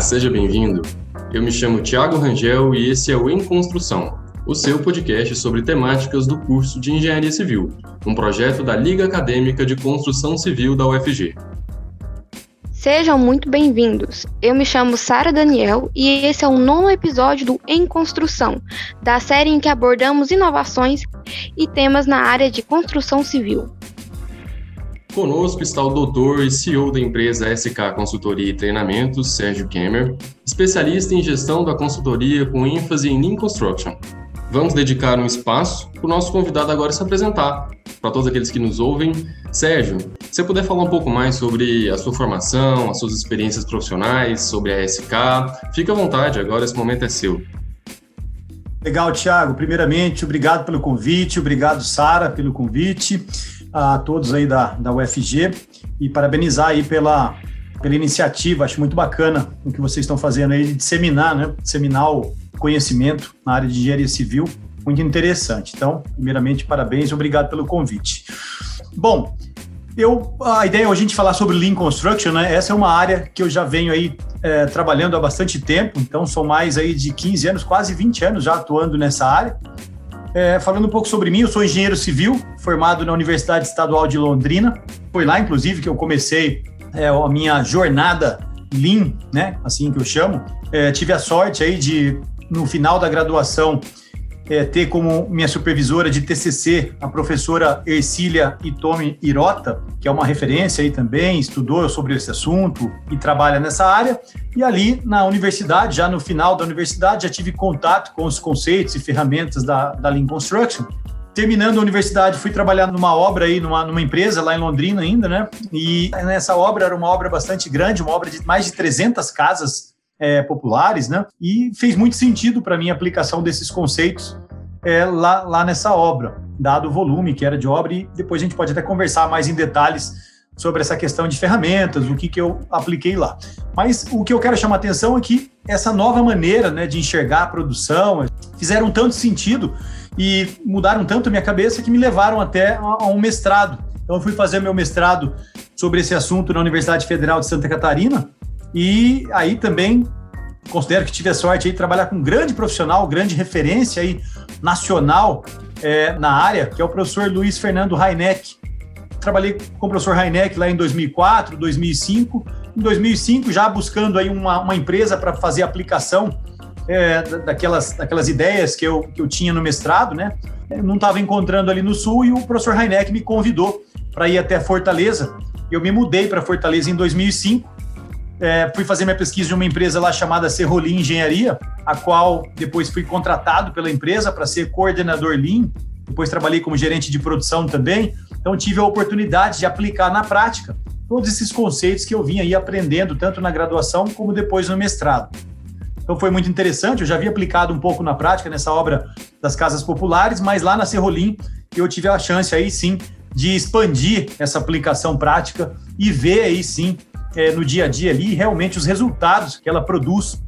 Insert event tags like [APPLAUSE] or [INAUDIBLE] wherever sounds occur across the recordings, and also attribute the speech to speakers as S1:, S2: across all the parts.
S1: seja bem-vindo. Eu me chamo Tiago Rangel e esse é o Em Construção, o seu podcast sobre temáticas do curso de Engenharia Civil, um projeto da Liga Acadêmica de Construção Civil da UFG.
S2: Sejam muito bem-vindos. Eu me chamo Sara Daniel e esse é o nono episódio do Em Construção, da série em que abordamos inovações e temas na área de construção civil.
S1: Conosco está o doutor e CEO da empresa SK Consultoria e Treinamentos, Sérgio Kemmer, especialista em gestão da consultoria com ênfase em Lean Construction. Vamos dedicar um espaço para o nosso convidado agora se apresentar. Para todos aqueles que nos ouvem, Sérgio, se você puder falar um pouco mais sobre a sua formação, as suas experiências profissionais, sobre a SK, fique à vontade, agora esse momento é seu.
S3: Legal, Thiago. Primeiramente, obrigado pelo convite, obrigado, Sara, pelo convite a todos aí da, da UFG e parabenizar aí pela, pela iniciativa. Acho muito bacana o que vocês estão fazendo aí de disseminar, né? Disseminar o conhecimento na área de engenharia civil. Muito interessante. Então, primeiramente, parabéns e obrigado pelo convite. Bom, eu, a ideia é a gente falar sobre Lean Construction, né? Essa é uma área que eu já venho aí é, trabalhando há bastante tempo, então são mais aí de 15 anos, quase 20 anos já atuando nessa área. É, falando um pouco sobre mim, eu sou engenheiro civil, formado na Universidade Estadual de Londrina. Foi lá, inclusive, que eu comecei é, a minha jornada Lean, né? Assim que eu chamo. É, tive a sorte aí de, no final da graduação, é, ter como minha supervisora de TCC a professora Ercília Itomi Irota, que é uma referência aí também, estudou sobre esse assunto e trabalha nessa área. E ali na universidade, já no final da universidade, já tive contato com os conceitos e ferramentas da, da Lean Construction. Terminando a universidade, fui trabalhar numa obra aí, numa, numa empresa lá em Londrina ainda, né? E nessa obra era uma obra bastante grande, uma obra de mais de 300 casas é, populares, né? E fez muito sentido para mim a aplicação desses conceitos é, lá, lá nessa obra, dado o volume que era de obra, e depois a gente pode até conversar mais em detalhes sobre essa questão de ferramentas, o que, que eu apliquei lá. Mas o que eu quero chamar atenção é que essa nova maneira né, de enxergar a produção fizeram tanto sentido e mudaram tanto a minha cabeça que me levaram até a um mestrado. Então, eu fui fazer meu mestrado sobre esse assunto na Universidade Federal de Santa Catarina e aí também considero que tive a sorte de trabalhar com um grande profissional, grande referência aí nacional é, na área, que é o professor Luiz Fernando Heineck. Trabalhei com o professor Heineck lá em 2004, 2005. Em 2005, já buscando aí uma, uma empresa para fazer aplicação é, daquelas, daquelas ideias que eu, que eu tinha no mestrado, né? Eu não estava encontrando ali no Sul e o professor Heineck me convidou para ir até Fortaleza. Eu me mudei para Fortaleza em 2005 é, fui fazer minha pesquisa de uma empresa lá chamada Serrolim Engenharia, a qual depois fui contratado pela empresa para ser coordenador Lean. Depois trabalhei como gerente de produção também. Então tive a oportunidade de aplicar na prática todos esses conceitos que eu vinha aí aprendendo tanto na graduação como depois no mestrado. Então foi muito interessante, eu já havia aplicado um pouco na prática nessa obra das casas populares, mas lá na Serrolim eu tive a chance aí sim de expandir essa aplicação prática e ver aí sim é, no dia a dia ali realmente os resultados que ela produz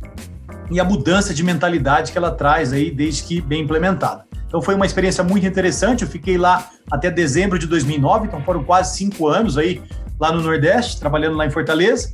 S3: e a mudança de mentalidade que ela traz aí desde que bem implementada. Então foi uma experiência muito interessante. Eu fiquei lá até dezembro de 2009, então foram quase cinco anos aí lá no Nordeste, trabalhando lá em Fortaleza.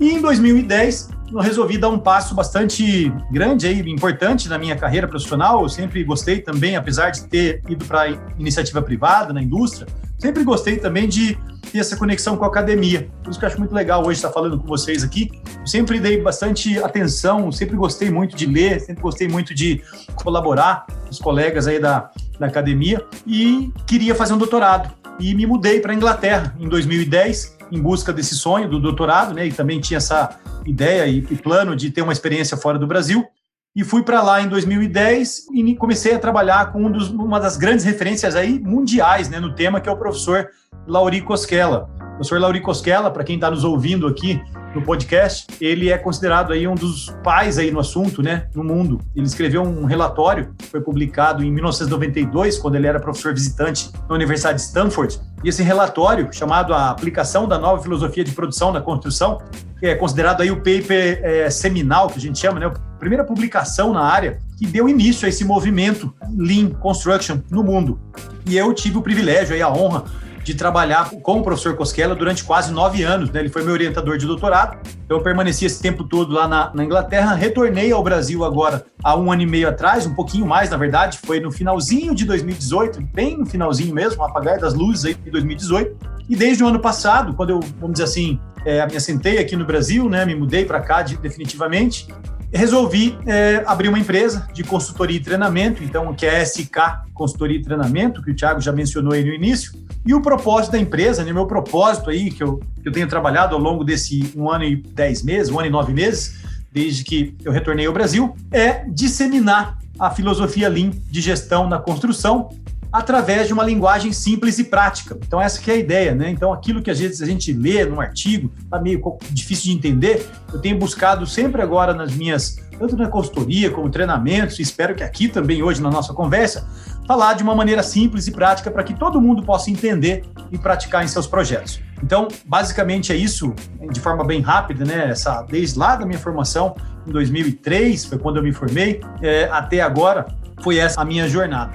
S3: E em 2010 eu resolvi dar um passo bastante grande aí, importante na minha carreira profissional. Eu sempre gostei também, apesar de ter ido para iniciativa privada na indústria, sempre gostei também de ter essa conexão com a academia. Por isso que eu acho muito legal hoje estar falando com vocês aqui. Eu sempre dei bastante atenção, sempre gostei muito de ler, sempre gostei muito de colaborar com os colegas aí da, da academia e queria fazer um doutorado. E me mudei para a Inglaterra em 2010 em busca desse sonho do doutorado, né? E também tinha essa ideia e, e plano de ter uma experiência fora do Brasil. E fui para lá em 2010 e comecei a trabalhar com um dos, uma das grandes referências aí mundiais né, no tema, que é o professor Lauri Cosquela. Professor Lauri Cosquela, para quem está nos ouvindo aqui no podcast, ele é considerado aí um dos pais aí no assunto, né, no mundo. Ele escreveu um relatório, foi publicado em 1992, quando ele era professor visitante na Universidade de Stanford. E esse relatório, chamado A Aplicação da Nova Filosofia de Produção na Construção, é considerado aí o paper é, seminal, que a gente chama, né, a primeira publicação na área que deu início a esse movimento Lean Construction no mundo. E eu tive o privilégio e a honra de trabalhar com o professor Cosquela durante quase nove anos. Né? Ele foi meu orientador de doutorado, então eu permaneci esse tempo todo lá na, na, Inglaterra. Retornei ao Brasil agora há um ano e meio atrás, um pouquinho mais, na verdade, foi no finalzinho de 2018, bem no finalzinho mesmo, apagar das luzes aí de 2018. E desde o ano passado, quando eu, vamos dizer assim, é, me assentei aqui no Brasil, né, me mudei para cá de, definitivamente, resolvi é, abrir uma empresa de consultoria e treinamento, então que é a SK Consultoria e Treinamento, que o Thiago já mencionou aí no início. E o propósito da empresa, né, meu propósito aí, que eu, que eu tenho trabalhado ao longo desse um ano e dez meses, um ano e nove meses, desde que eu retornei ao Brasil, é disseminar a filosofia Lean de gestão na construção através de uma linguagem simples e prática. Então essa que é a ideia, né? Então aquilo que às vezes a gente lê num artigo, tá meio difícil de entender, eu tenho buscado sempre agora nas minhas, tanto na consultoria como treinamentos, e espero que aqui também hoje na nossa conversa, falar de uma maneira simples e prática para que todo mundo possa entender e praticar em seus projetos. Então, basicamente é isso, de forma bem rápida, né? Essa, desde lá da minha formação, em 2003, foi quando eu me formei, é, até agora, foi essa a minha jornada.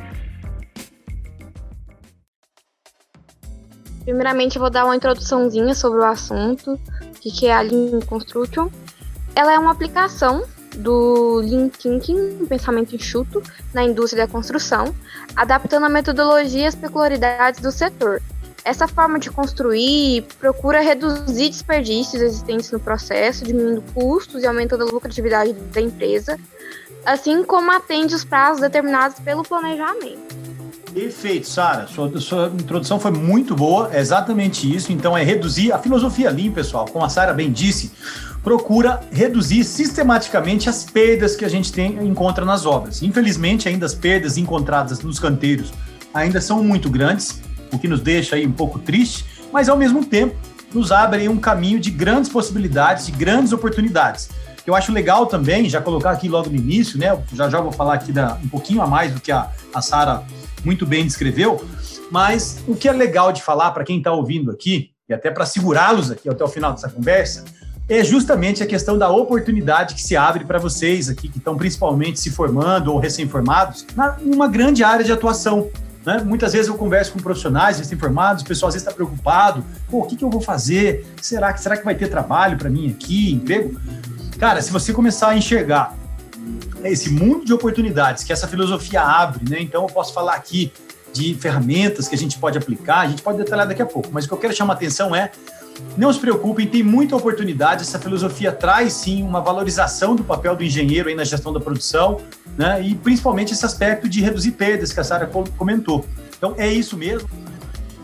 S2: Primeiramente, eu vou dar uma introduçãozinha sobre o assunto, o que é a Lean Construction. Ela é uma aplicação do Lean Thinking, pensamento enxuto, na indústria da construção, adaptando a metodologia às peculiaridades do setor. Essa forma de construir procura reduzir desperdícios existentes no processo, diminuindo custos e aumentando a lucratividade da empresa, assim como atende os prazos determinados pelo planejamento.
S3: Perfeito, Sara. Sua, sua introdução foi muito boa, é exatamente isso. Então, é reduzir a filosofia Lean, pessoal, como a Sara bem disse, procura reduzir sistematicamente as perdas que a gente tem, encontra nas obras. Infelizmente, ainda as perdas encontradas nos canteiros ainda são muito grandes, o que nos deixa aí um pouco triste, mas ao mesmo tempo nos abre um caminho de grandes possibilidades, de grandes oportunidades. Eu acho legal também, já colocar aqui logo no início, né? Já já vou falar aqui da, um pouquinho a mais do que a, a Sara muito bem descreveu, mas o que é legal de falar para quem está ouvindo aqui, e até para segurá-los aqui até o final dessa conversa, é justamente a questão da oportunidade que se abre para vocês aqui, que estão principalmente se formando ou recém-formados, numa grande área de atuação. Né? Muitas vezes eu converso com profissionais recém-formados, o pessoal às vezes está preocupado, Pô, o que, que eu vou fazer? Será que, será que vai ter trabalho para mim aqui, emprego? Cara, se você começar a enxergar esse mundo de oportunidades que essa filosofia abre, né? Então eu posso falar aqui de ferramentas que a gente pode aplicar, a gente pode detalhar daqui a pouco, mas o que eu quero chamar a atenção é não se preocupem, tem muita oportunidade. Essa filosofia traz sim uma valorização do papel do engenheiro aí na gestão da produção, né? E principalmente esse aspecto de reduzir perdas que a Sara comentou. Então é isso mesmo.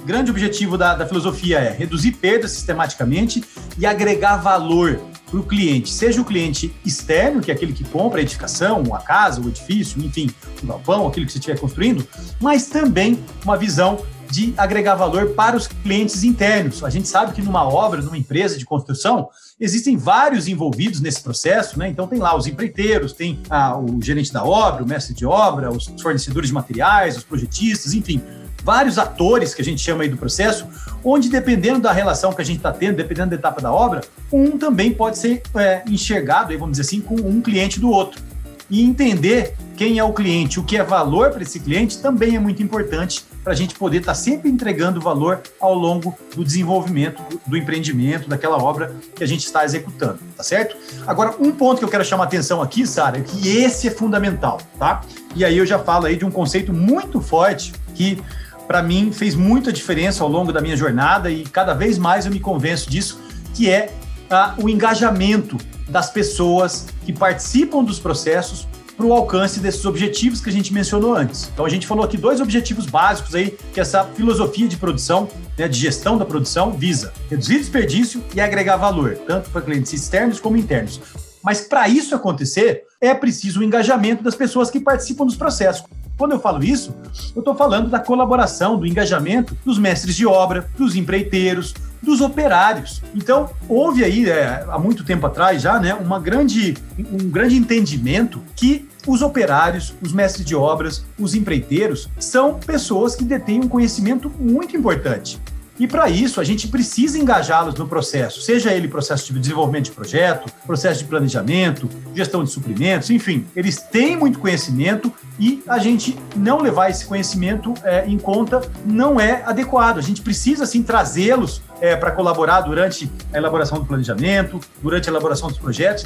S3: O grande objetivo da, da filosofia é reduzir perdas sistematicamente e agregar valor para o cliente, seja o cliente externo, que é aquele que compra a edificação, a casa, o edifício, enfim, o galpão, aquilo que você estiver construindo, mas também uma visão de agregar valor para os clientes internos. A gente sabe que numa obra, numa empresa de construção, existem vários envolvidos nesse processo, né? Então tem lá os empreiteiros, tem ah, o gerente da obra, o mestre de obra, os fornecedores de materiais, os projetistas, enfim, vários atores que a gente chama aí do processo, onde dependendo da relação que a gente está tendo, dependendo da etapa da obra, um também pode ser é, enxergado, aí, vamos dizer assim, com um cliente do outro. E entender quem é o cliente, o que é valor para esse cliente, também é muito importante para a gente poder estar tá sempre entregando valor ao longo do desenvolvimento do, empreendimento, daquela obra que a gente está executando, tá certo? Agora, um ponto que eu quero chamar atenção aqui, Sara, é que esse é fundamental, tá? E aí eu já falo aí de um conceito muito forte que para mim fez muita diferença ao longo da minha jornada e cada vez mais eu me convenço disso, que é ah, o engajamento das pessoas que participam dos processos para o alcance desses objetivos que a gente mencionou antes. Então a gente falou aqui dois objetivos básicos aí que essa filosofia de produção, né, de gestão da produção visa: reduzir desperdício e agregar valor, tanto para clientes externos como internos. Mas para isso acontecer, é preciso o engajamento das pessoas que participam dos processos. Quando eu falo isso, eu estou falando da colaboração, do engajamento dos mestres de obra, dos empreiteiros, dos operários. Então, houve aí, é, há muito tempo atrás já, né, uma grande, um grande entendimento que os operários, os mestres de obras, os empreiteiros são pessoas que detêm um conhecimento muito importante. E para isso, a gente precisa engajá-los no processo, seja ele processo de desenvolvimento de projeto, processo de planejamento, gestão de suprimentos, enfim, eles têm muito conhecimento e a gente não levar esse conhecimento é, em conta não é adequado. A gente precisa, sim, trazê-los é, para colaborar durante a elaboração do planejamento, durante a elaboração dos projetos,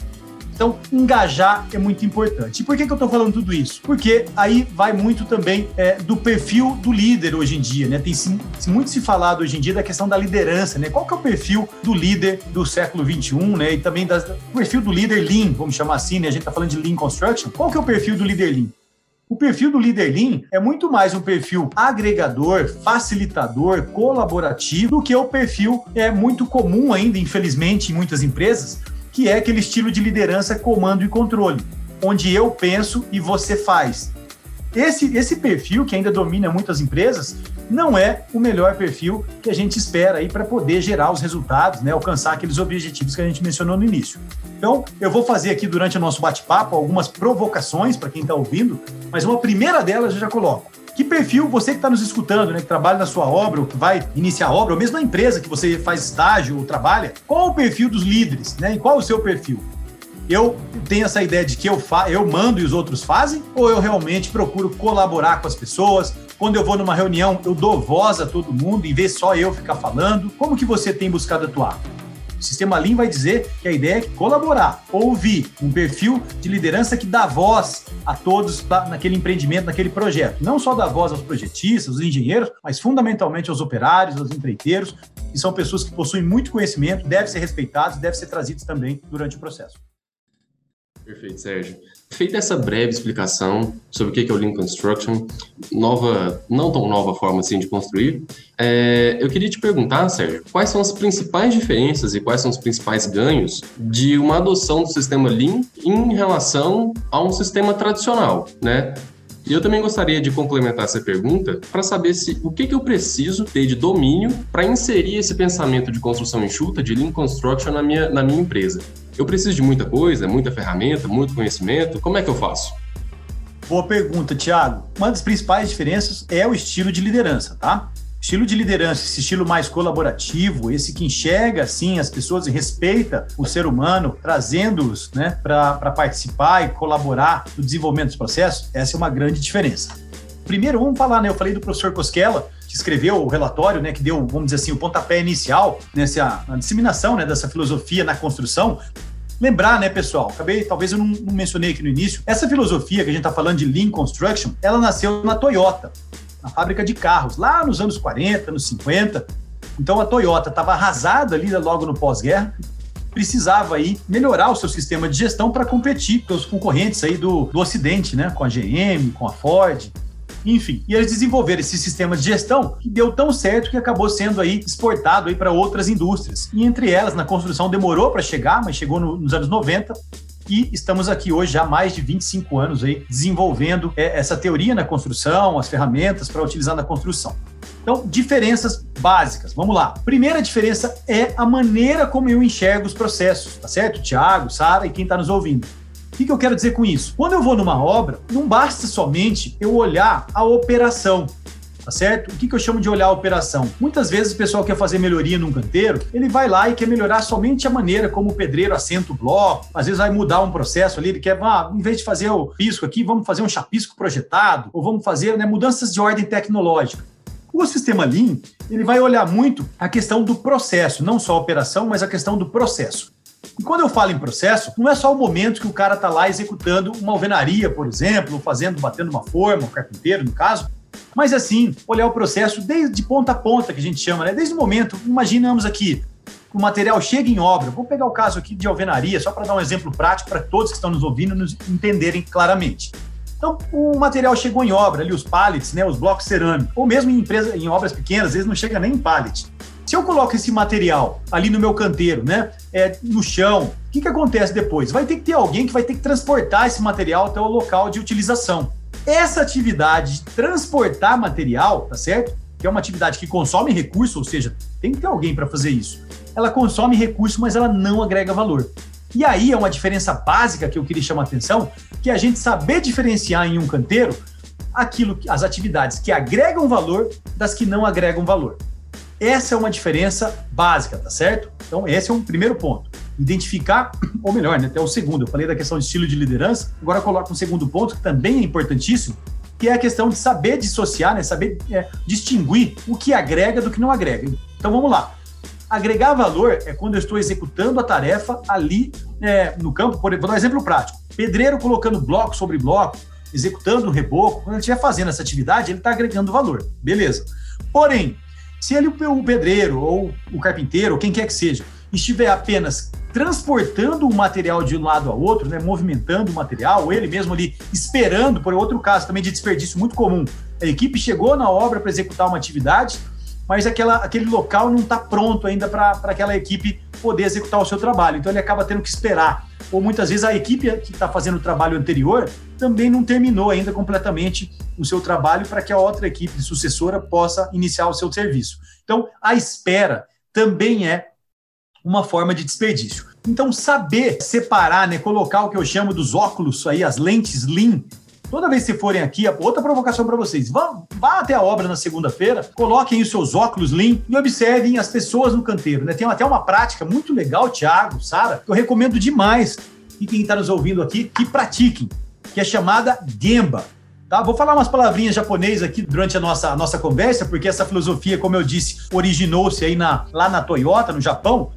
S3: então, engajar é muito importante. E por que, que eu estou falando tudo isso? Porque aí vai muito também é, do perfil do líder hoje em dia, né? Tem sim, muito se falado hoje em dia da questão da liderança, né? Qual que é o perfil do líder do século XXI, né? E também das, o perfil do líder Lean, vamos chamar assim, né? A gente está falando de Lean Construction. Qual que é o perfil do líder Lean? O perfil do líder Lean é muito mais um perfil agregador, facilitador, colaborativo do que o perfil é muito comum ainda, infelizmente, em muitas empresas, que é aquele estilo de liderança comando e controle, onde eu penso e você faz. Esse, esse perfil que ainda domina muitas empresas não é o melhor perfil que a gente espera aí para poder gerar os resultados, né, alcançar aqueles objetivos que a gente mencionou no início. Então, eu vou fazer aqui durante o nosso bate-papo algumas provocações para quem está ouvindo, mas uma primeira delas eu já coloco. Que perfil você que está nos escutando, né, que trabalha na sua obra, ou que vai iniciar a obra, ou mesmo na empresa que você faz estágio ou trabalha, qual o perfil dos líderes, né? E qual o seu perfil? Eu tenho essa ideia de que eu, fa eu mando e os outros fazem, ou eu realmente procuro colaborar com as pessoas? Quando eu vou numa reunião, eu dou voz a todo mundo, em vez só eu ficar falando. Como que você tem buscado atuar? O sistema Lean vai dizer que a ideia é colaborar, ouvir, um perfil de liderança que dá voz a todos naquele empreendimento, naquele projeto. Não só dá voz aos projetistas, aos engenheiros, mas fundamentalmente aos operários, aos empreiteiros, que são pessoas que possuem muito conhecimento, devem ser respeitados, devem ser trazidos também durante o processo.
S1: Perfeito, Sérgio. Feita essa breve explicação sobre o que é o Lean Construction, nova, não tão nova forma assim de construir, é, eu queria te perguntar, Sérgio, quais são as principais diferenças e quais são os principais ganhos de uma adoção do sistema Lean em relação a um sistema tradicional, né? E eu também gostaria de complementar essa pergunta para saber se o que, que eu preciso ter de domínio para inserir esse pensamento de construção enxuta, de Lean Construction na minha, na minha empresa. Eu preciso de muita coisa, muita ferramenta, muito conhecimento. Como é que eu faço?
S3: Boa pergunta, Thiago. Uma das principais diferenças é o estilo de liderança, tá? Estilo de liderança, esse estilo mais colaborativo, esse que enxerga assim as pessoas e respeita o ser humano, trazendo-os né, para participar e colaborar no desenvolvimento dos processos, essa é uma grande diferença. Primeiro, vamos falar, né? Eu falei do professor Cosquela, que escreveu o relatório, né, que deu, vamos dizer assim, o pontapé inicial nessa disseminação né, dessa filosofia na construção. Lembrar, né, pessoal, acabei, talvez eu não, não mencionei aqui no início, essa filosofia que a gente está falando de Lean Construction, ela nasceu na Toyota na fábrica de carros, lá nos anos 40, anos 50. Então a Toyota estava arrasada ali logo no pós-guerra, precisava aí melhorar o seu sistema de gestão para competir com os concorrentes aí do, do Ocidente, né? Com a GM, com a Ford, enfim. E eles desenvolveram esse sistema de gestão que deu tão certo que acabou sendo aí exportado aí para outras indústrias. E entre elas, na construção demorou para chegar, mas chegou no, nos anos 90 e estamos aqui hoje já há mais de 25 anos aí desenvolvendo é, essa teoria na construção, as ferramentas para utilizar na construção. Então, diferenças básicas. Vamos lá. Primeira diferença é a maneira como eu enxergo os processos, tá certo? Tiago, Sara e quem está nos ouvindo. Que, que eu quero dizer com isso? Quando eu vou numa obra, não basta somente eu olhar a operação tá certo? O que, que eu chamo de olhar a operação? Muitas vezes o pessoal quer fazer melhoria num canteiro, ele vai lá e quer melhorar somente a maneira como o pedreiro assenta o bloco, às vezes vai mudar um processo ali, ele quer, ah, em vez de fazer o pisco aqui, vamos fazer um chapisco projetado, ou vamos fazer né, mudanças de ordem tecnológica. O sistema Lean, ele vai olhar muito a questão do processo, não só a operação, mas a questão do processo. E quando eu falo em processo, não é só o momento que o cara está lá executando uma alvenaria, por exemplo, fazendo, batendo uma forma, o carpinteiro, no caso, mas assim, olhar o processo desde ponta a ponta, que a gente chama, né? Desde o momento, imaginamos aqui, o material chega em obra. Vou pegar o caso aqui de alvenaria, só para dar um exemplo prático para todos que estão nos ouvindo nos entenderem claramente. Então, o material chegou em obra, ali os pallets, né, os blocos cerâmicos, ou mesmo em empresas, em obras pequenas, às vezes não chega nem em pallet. Se eu coloco esse material ali no meu canteiro, né, é, no chão, o que, que acontece depois? Vai ter que ter alguém que vai ter que transportar esse material até o local de utilização. Essa atividade de transportar material, tá certo? Que é uma atividade que consome recurso, ou seja, tem que ter alguém para fazer isso. Ela consome recurso, mas ela não agrega valor. E aí é uma diferença básica que eu queria chamar a atenção, que é a gente saber diferenciar em um canteiro aquilo, as atividades que agregam valor das que não agregam valor. Essa é uma diferença básica, tá certo? Então, esse é um primeiro ponto. Identificar, [CLEARS THROAT] ou melhor, né, até o segundo. Eu falei da questão de estilo de liderança, agora coloco um segundo ponto que também é importantíssimo, que é a questão de saber dissociar, né, saber é, distinguir o que agrega do que não agrega. Então, vamos lá. Agregar valor é quando eu estou executando a tarefa ali é, no campo. Por, vou dar um exemplo prático. Pedreiro colocando bloco sobre bloco, executando o reboco. Quando ele estiver fazendo essa atividade, ele está agregando valor. Beleza. Porém, se ele, o pedreiro ou o carpinteiro, ou quem quer que seja, estiver apenas transportando o material de um lado a outro, né, movimentando o material, ou ele mesmo ali esperando, por outro caso também de desperdício muito comum, a equipe chegou na obra para executar uma atividade, mas aquela, aquele local não está pronto ainda para aquela equipe poder executar o seu trabalho. Então ele acaba tendo que esperar. Ou muitas vezes a equipe que está fazendo o trabalho anterior também não terminou ainda completamente o seu trabalho para que a outra equipe sucessora possa iniciar o seu serviço. Então a espera também é uma forma de desperdício. Então saber separar, né, colocar o que eu chamo dos óculos aí, as lentes Lean Toda vez que forem aqui, outra provocação para vocês. Vá, vá até a obra na segunda-feira, coloquem os seus óculos Lean e observem as pessoas no canteiro. Né? Tem até uma prática muito legal, Thiago, Sara, que eu recomendo demais e quem está nos ouvindo aqui que pratiquem, que é chamada Gemba. Tá? Vou falar umas palavrinhas japonesas aqui durante a nossa, a nossa conversa, porque essa filosofia, como eu disse, originou-se aí na, lá na Toyota, no Japão.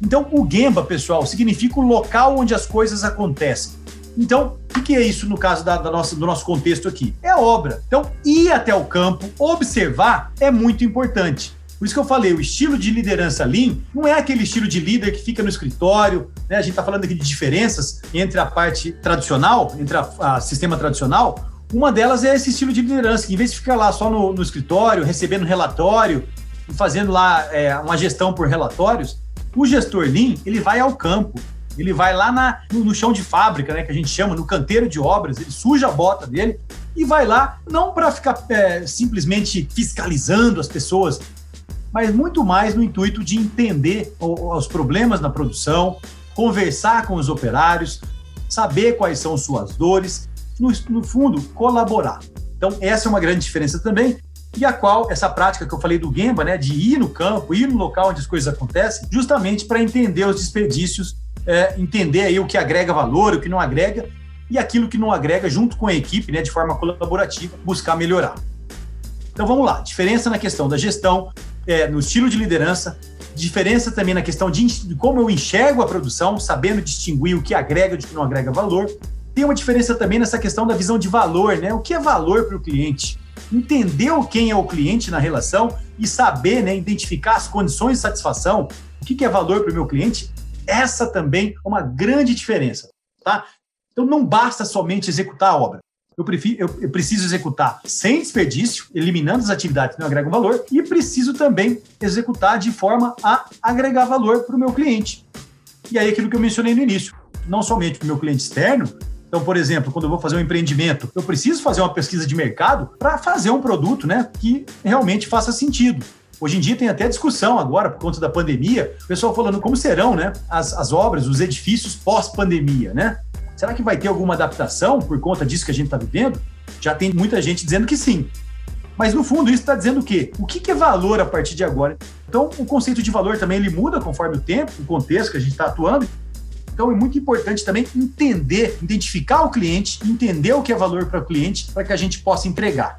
S3: Então, o Gemba, pessoal, significa o local onde as coisas acontecem. Então, o que é isso no caso da, da, nossa, do nosso contexto aqui? É obra. Então, ir até o campo, observar, é muito importante. Por isso que eu falei, o estilo de liderança Lean não é aquele estilo de líder que fica no escritório, né? A gente está falando aqui de diferenças entre a parte tradicional, entre a, sistema tradicional. Uma delas é esse estilo de liderança, que em vez de ficar lá só no, no escritório, recebendo relatório e fazendo lá é, uma gestão por relatórios, o gestor Lean, ele vai ao campo, ele vai lá na, no, no, chão de fábrica, né, que a gente chama, no canteiro de obras, ele suja a bota dele e vai lá, não para ficar é, simplesmente fiscalizando as pessoas, mas muito mais no intuito de entender os problemas na produção, conversar com os operários, saber quais são suas dores, no, no fundo, colaborar. Então, essa é uma grande diferença também e a qual essa prática que eu falei do Gemba, né, de ir no campo, ir no local onde as coisas acontecem, justamente para entender os desperdícios é, entender aí o que agrega valor, o que não agrega, e aquilo que não agrega, junto com a equipe, né, de forma colaborativa, buscar melhorar. Então vamos lá, diferença na questão da gestão, é, no estilo de liderança, diferença também na questão de, de, como eu enxergo a produção, sabendo distinguir o que agrega e o que não agrega valor. Tem uma diferença também nessa questão da visão de valor, né? O que é valor para o cliente? Entender quem é o cliente na relação e saber, né, identificar as condições de satisfação, o que é valor para o meu cliente essa também é uma grande diferença, tá? Então não basta somente executar a obra. Eu, prefiro, eu, eu, preciso executar sem desperdício, eliminando as atividades que não agregam valor, e preciso também executar de forma a agregar valor para o meu cliente. E aí, aquilo que eu mencionei no início, não somente para o meu cliente externo. Então, por exemplo, quando eu vou fazer um empreendimento, eu preciso fazer uma pesquisa de mercado para fazer um produto né, que realmente faça sentido. Hoje em dia tem até discussão agora, por conta da pandemia, o pessoal falando como serão né, as, as obras, os edifícios pós-pandemia, né? Será que vai ter alguma adaptação por conta disso que a gente está vivendo? Já tem muita gente dizendo que sim. Mas no fundo isso está dizendo o quê? O que, que é valor a partir de agora? Então o conceito de valor também ele muda conforme o tempo, o contexto que a gente está atuando. Então é muito importante também entender, identificar o cliente, entender o que é valor para o cliente, para que a gente possa entregar.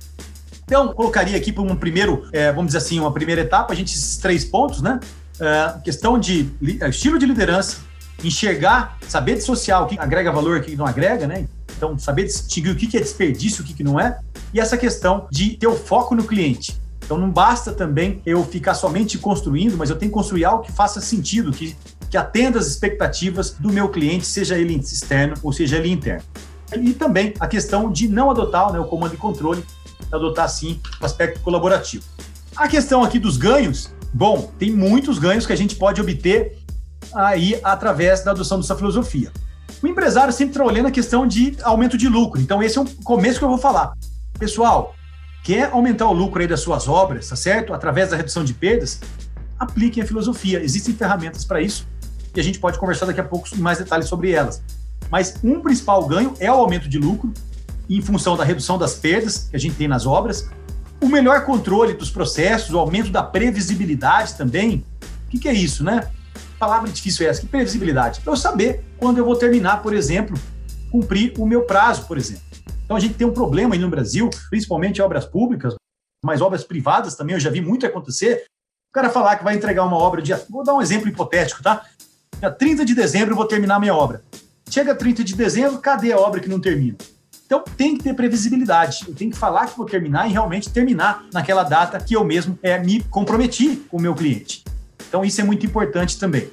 S3: Então, colocaria aqui para um primeiro, é, vamos dizer assim, uma primeira etapa, a gente esses três pontos, né? É, questão de é, estilo de liderança, enxergar, saber dissociar o que agrega valor o que não agrega, né? Então, saber distinguir o que é desperdício o que não é. E essa questão de ter o foco no cliente. Então, não basta também eu ficar somente construindo, mas eu tenho que construir algo que faça sentido, que, que atenda às expectativas do meu cliente, seja ele externo ou seja ele interno. E também a questão de não adotar né, o comando e controle adotar sim o aspecto colaborativo. A questão aqui dos ganhos, bom, tem muitos ganhos que a gente pode obter aí através da adoção dessa filosofia. O empresário sempre está olhando a questão de aumento de lucro. Então, esse é o começo que eu vou falar. Pessoal, quer aumentar o lucro aí das suas obras, tá certo? Através da redução de perdas, apliquem a filosofia. Existem ferramentas para isso e a gente pode conversar daqui a pouco mais detalhes sobre elas. Mas um principal ganho é o aumento de lucro em função da redução das perdas que a gente tem nas obras. O melhor controle dos processos, o aumento da previsibilidade também. O que, que é isso, né? Palavra difícil é essa, que previsibilidade? Para eu saber quando eu vou terminar, por exemplo, cumprir o meu prazo, por exemplo. Então a gente tem um problema aí no Brasil, principalmente obras públicas, mas obras privadas também, eu já vi muito acontecer. O cara falar que vai entregar uma obra dia. Vou dar um exemplo hipotético, tá? Dia 30 de dezembro eu vou terminar minha obra. Chega 30 de dezembro, cadê a obra que não termina? Então tem que ter previsibilidade. Eu tenho que falar que vou terminar e realmente terminar naquela data que eu mesmo é, me comprometi com o meu cliente. Então isso é muito importante também.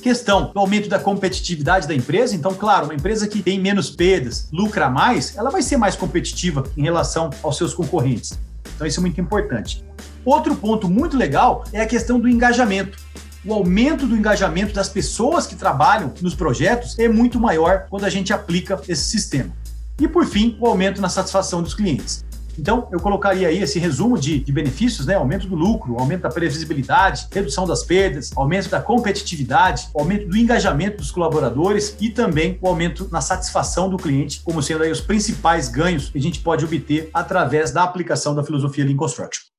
S3: Questão do aumento da competitividade da empresa. Então, claro, uma empresa que tem menos perdas, lucra mais, ela vai ser mais competitiva em relação aos seus concorrentes. Então isso é muito importante. Outro ponto muito legal é a questão do engajamento o aumento do engajamento das pessoas que trabalham nos projetos é muito maior quando a gente aplica esse sistema. E, por fim, o aumento na satisfação dos clientes. Então, eu colocaria aí esse resumo de, de, benefícios, né? Aumento do lucro, aumento da previsibilidade, redução das perdas, aumento da competitividade, aumento do engajamento dos colaboradores e também o aumento na satisfação do cliente, como sendo aí os principais ganhos que a gente pode obter através da aplicação da filosofia Lean Construction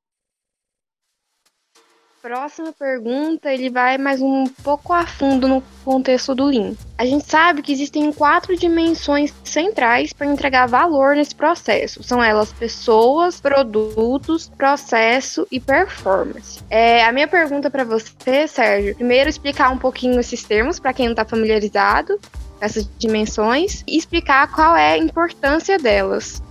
S2: próxima pergunta, ele vai mais um pouco a fundo no contexto do Lean. A gente sabe que existem quatro dimensões centrais para entregar valor nesse processo. São elas pessoas, produtos, processo e performance. É, a minha pergunta para você, Sérgio, primeiro explicar um pouquinho esses termos para quem não está familiarizado, essas dimensões, e explicar qual é a importância delas.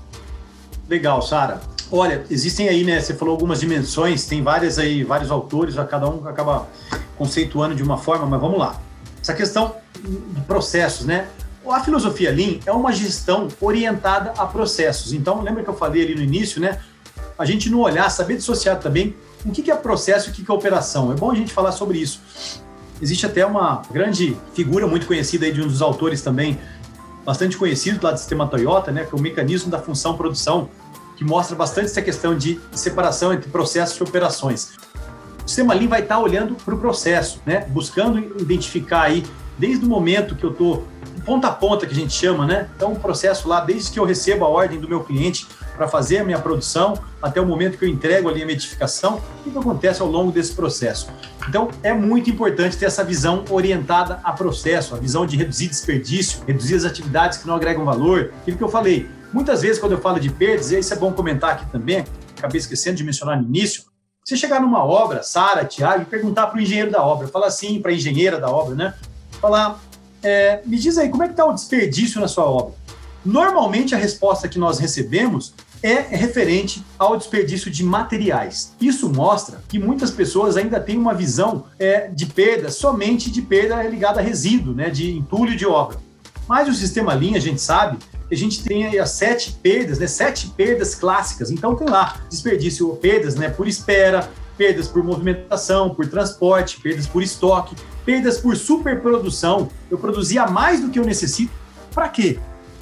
S3: Legal, Sara. Olha, existem aí, né? Você falou algumas dimensões, tem várias aí, vários autores, cada um acaba conceituando de uma forma, mas vamos lá. Essa questão de processos, né? A filosofia Lean é uma gestão orientada a processos. Então, lembra que eu falei ali no início, né? A gente não olhar, saber dissociar também o que é processo e o que é operação. É bom a gente falar sobre isso. Existe até uma grande figura muito conhecida aí de um dos autores também, bastante conhecido lá do sistema Toyota, né? Que é o mecanismo da função produção que mostra bastante essa questão de separação entre processos e operações. O sistema Lean vai estar olhando para o processo, né? buscando identificar aí, desde o momento que eu estou ponta a ponta, que a gente chama, né? Então, o processo lá, desde que eu recebo a ordem do meu cliente para fazer a minha produção, até o momento que eu entrego ali a medificação, o que acontece ao longo desse processo. Então, é muito importante ter essa visão orientada a processo, a visão de reduzir desperdício, reduzir as atividades que não agregam valor, aquilo que eu falei, Muitas vezes, quando eu falo de perdas, e isso é bom comentar aqui também, acabei esquecendo de mencionar no início, você chegar numa obra, Sara, Tiago, e perguntar para o engenheiro da obra, falar assim para a engenheira da obra, né? Falar, é, me diz aí, como é que está o desperdício na sua obra? Normalmente, a resposta que nós recebemos é referente ao desperdício de materiais. Isso mostra que muitas pessoas ainda têm uma visão é, de perda somente de perda ligada a resíduo, né, de entulho de obra. Mas o sistema Lean, a gente sabe, a gente tem aí as sete perdas, né? Sete perdas clássicas. Então tem lá desperdício, perdas, né? Por espera, perdas por movimentação, por transporte, perdas por estoque, perdas por superprodução. Eu produzia mais do que eu necessito. Para quê?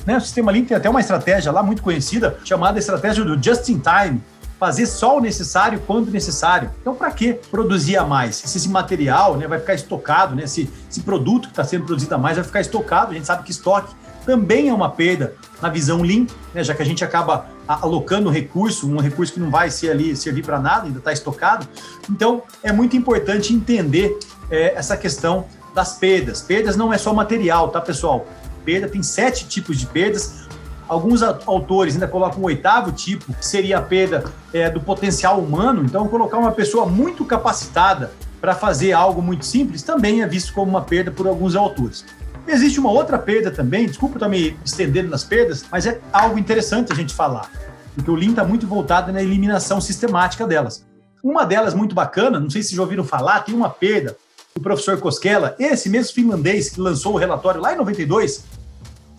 S3: Né? O sistema Lean tem até uma estratégia lá muito conhecida chamada estratégia do just in time. Fazer só o necessário quando necessário. Então, para que produzir a mais? Se esse material né, vai ficar estocado, né, esse, esse produto que está sendo produzido a mais vai ficar estocado, a gente sabe que estoque também é uma perda na visão Lean, né, já que a gente acaba alocando recurso, um recurso que não vai ser ali servir para nada, ainda está estocado. Então, é muito importante entender é, essa questão das perdas. Perdas não é só material, tá, pessoal? Perda tem sete tipos de perdas. Alguns autores ainda colocam um oitavo tipo, que seria a perda é, do potencial humano. Então, colocar uma pessoa muito capacitada para fazer algo muito simples também é visto como uma perda por alguns autores. Existe uma outra perda também, desculpa estar me estendendo nas perdas, mas é algo interessante a gente falar, porque o Lean está muito voltado na eliminação sistemática delas. Uma delas muito bacana, não sei se já ouviram falar, tem uma perda o professor Koskela, esse mesmo finlandês que lançou o relatório lá em 92,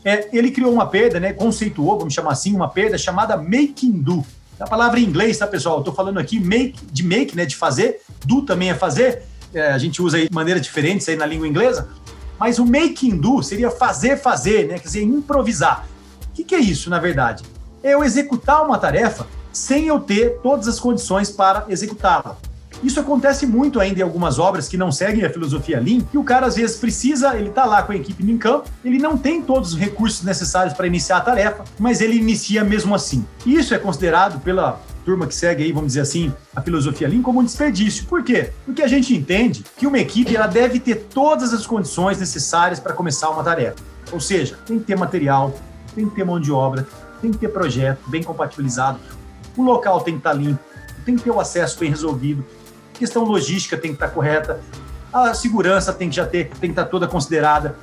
S3: é, ele criou uma perda, né, conceituou, vamos chamar assim, uma perda chamada making do. A palavra em inglês, tá, pessoal? Tô falando aqui make, de make, né, de fazer, do também é fazer, é, a gente usa aí de maneiras diferentes aí na língua inglesa, mas o making do seria fazer, fazer, né? Quer dizer, improvisar. O que, que é isso, na verdade? É eu executar uma tarefa sem eu ter todas as condições para executá-la. Isso acontece muito ainda em algumas obras que não seguem a filosofia Lean, que o cara às vezes precisa, ele está lá com a equipe em campo, ele não tem todos os recursos necessários para iniciar a tarefa, mas ele inicia mesmo assim. Isso é considerado pela turma que segue aí, vamos dizer assim, a filosofia Lean como um desperdício. Por quê? Porque a gente entende que uma equipe ela deve ter todas as condições necessárias para começar uma tarefa. Ou seja, tem que ter material, tem que ter mão de obra, tem que ter projeto bem compatibilizado, o local tem que estar limpo, tem que ter o acesso bem resolvido, a questão logística tem que estar correta, a segurança tem que já ter, tem que estar toda considerada,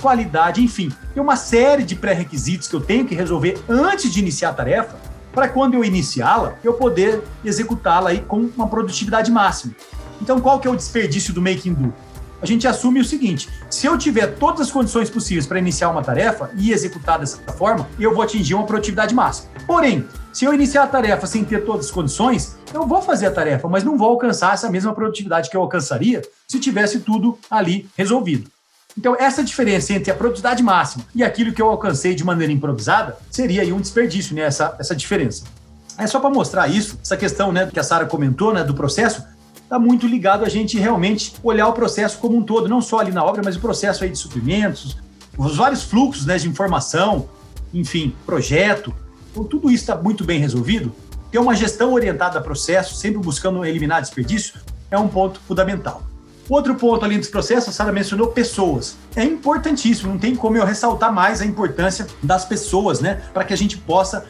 S3: qualidade, enfim, tem uma série de pré-requisitos que eu tenho que resolver antes de iniciar a tarefa, para quando eu iniciá-la, eu poder executá-la aí com uma produtividade máxima. Então, qual que é o desperdício do Making Do? A gente assume o seguinte: se eu tiver todas as condições possíveis para iniciar uma tarefa e executar dessa forma, eu vou atingir uma produtividade máxima. Porém, se eu iniciar a tarefa sem ter todas as condições, eu vou fazer a tarefa, mas não vou alcançar essa mesma produtividade que eu alcançaria se tivesse tudo ali resolvido. Então, essa diferença entre a produtividade máxima e aquilo que eu alcancei de maneira improvisada seria aí um desperdício, né? Essa, essa diferença. É só para mostrar isso, essa questão né, que a Sara comentou, né, do processo, está muito ligado a gente realmente olhar o processo como um todo, não só ali na obra, mas o processo aí de suprimentos, os vários fluxos né, de informação, enfim, projeto. Então, tudo isso está muito bem resolvido. Ter uma gestão orientada a processo, sempre buscando eliminar desperdício, é um ponto fundamental. Outro ponto ali dos processos, a Sara mencionou pessoas. É importantíssimo, não tem como eu ressaltar mais a importância das pessoas, né? Para que a gente possa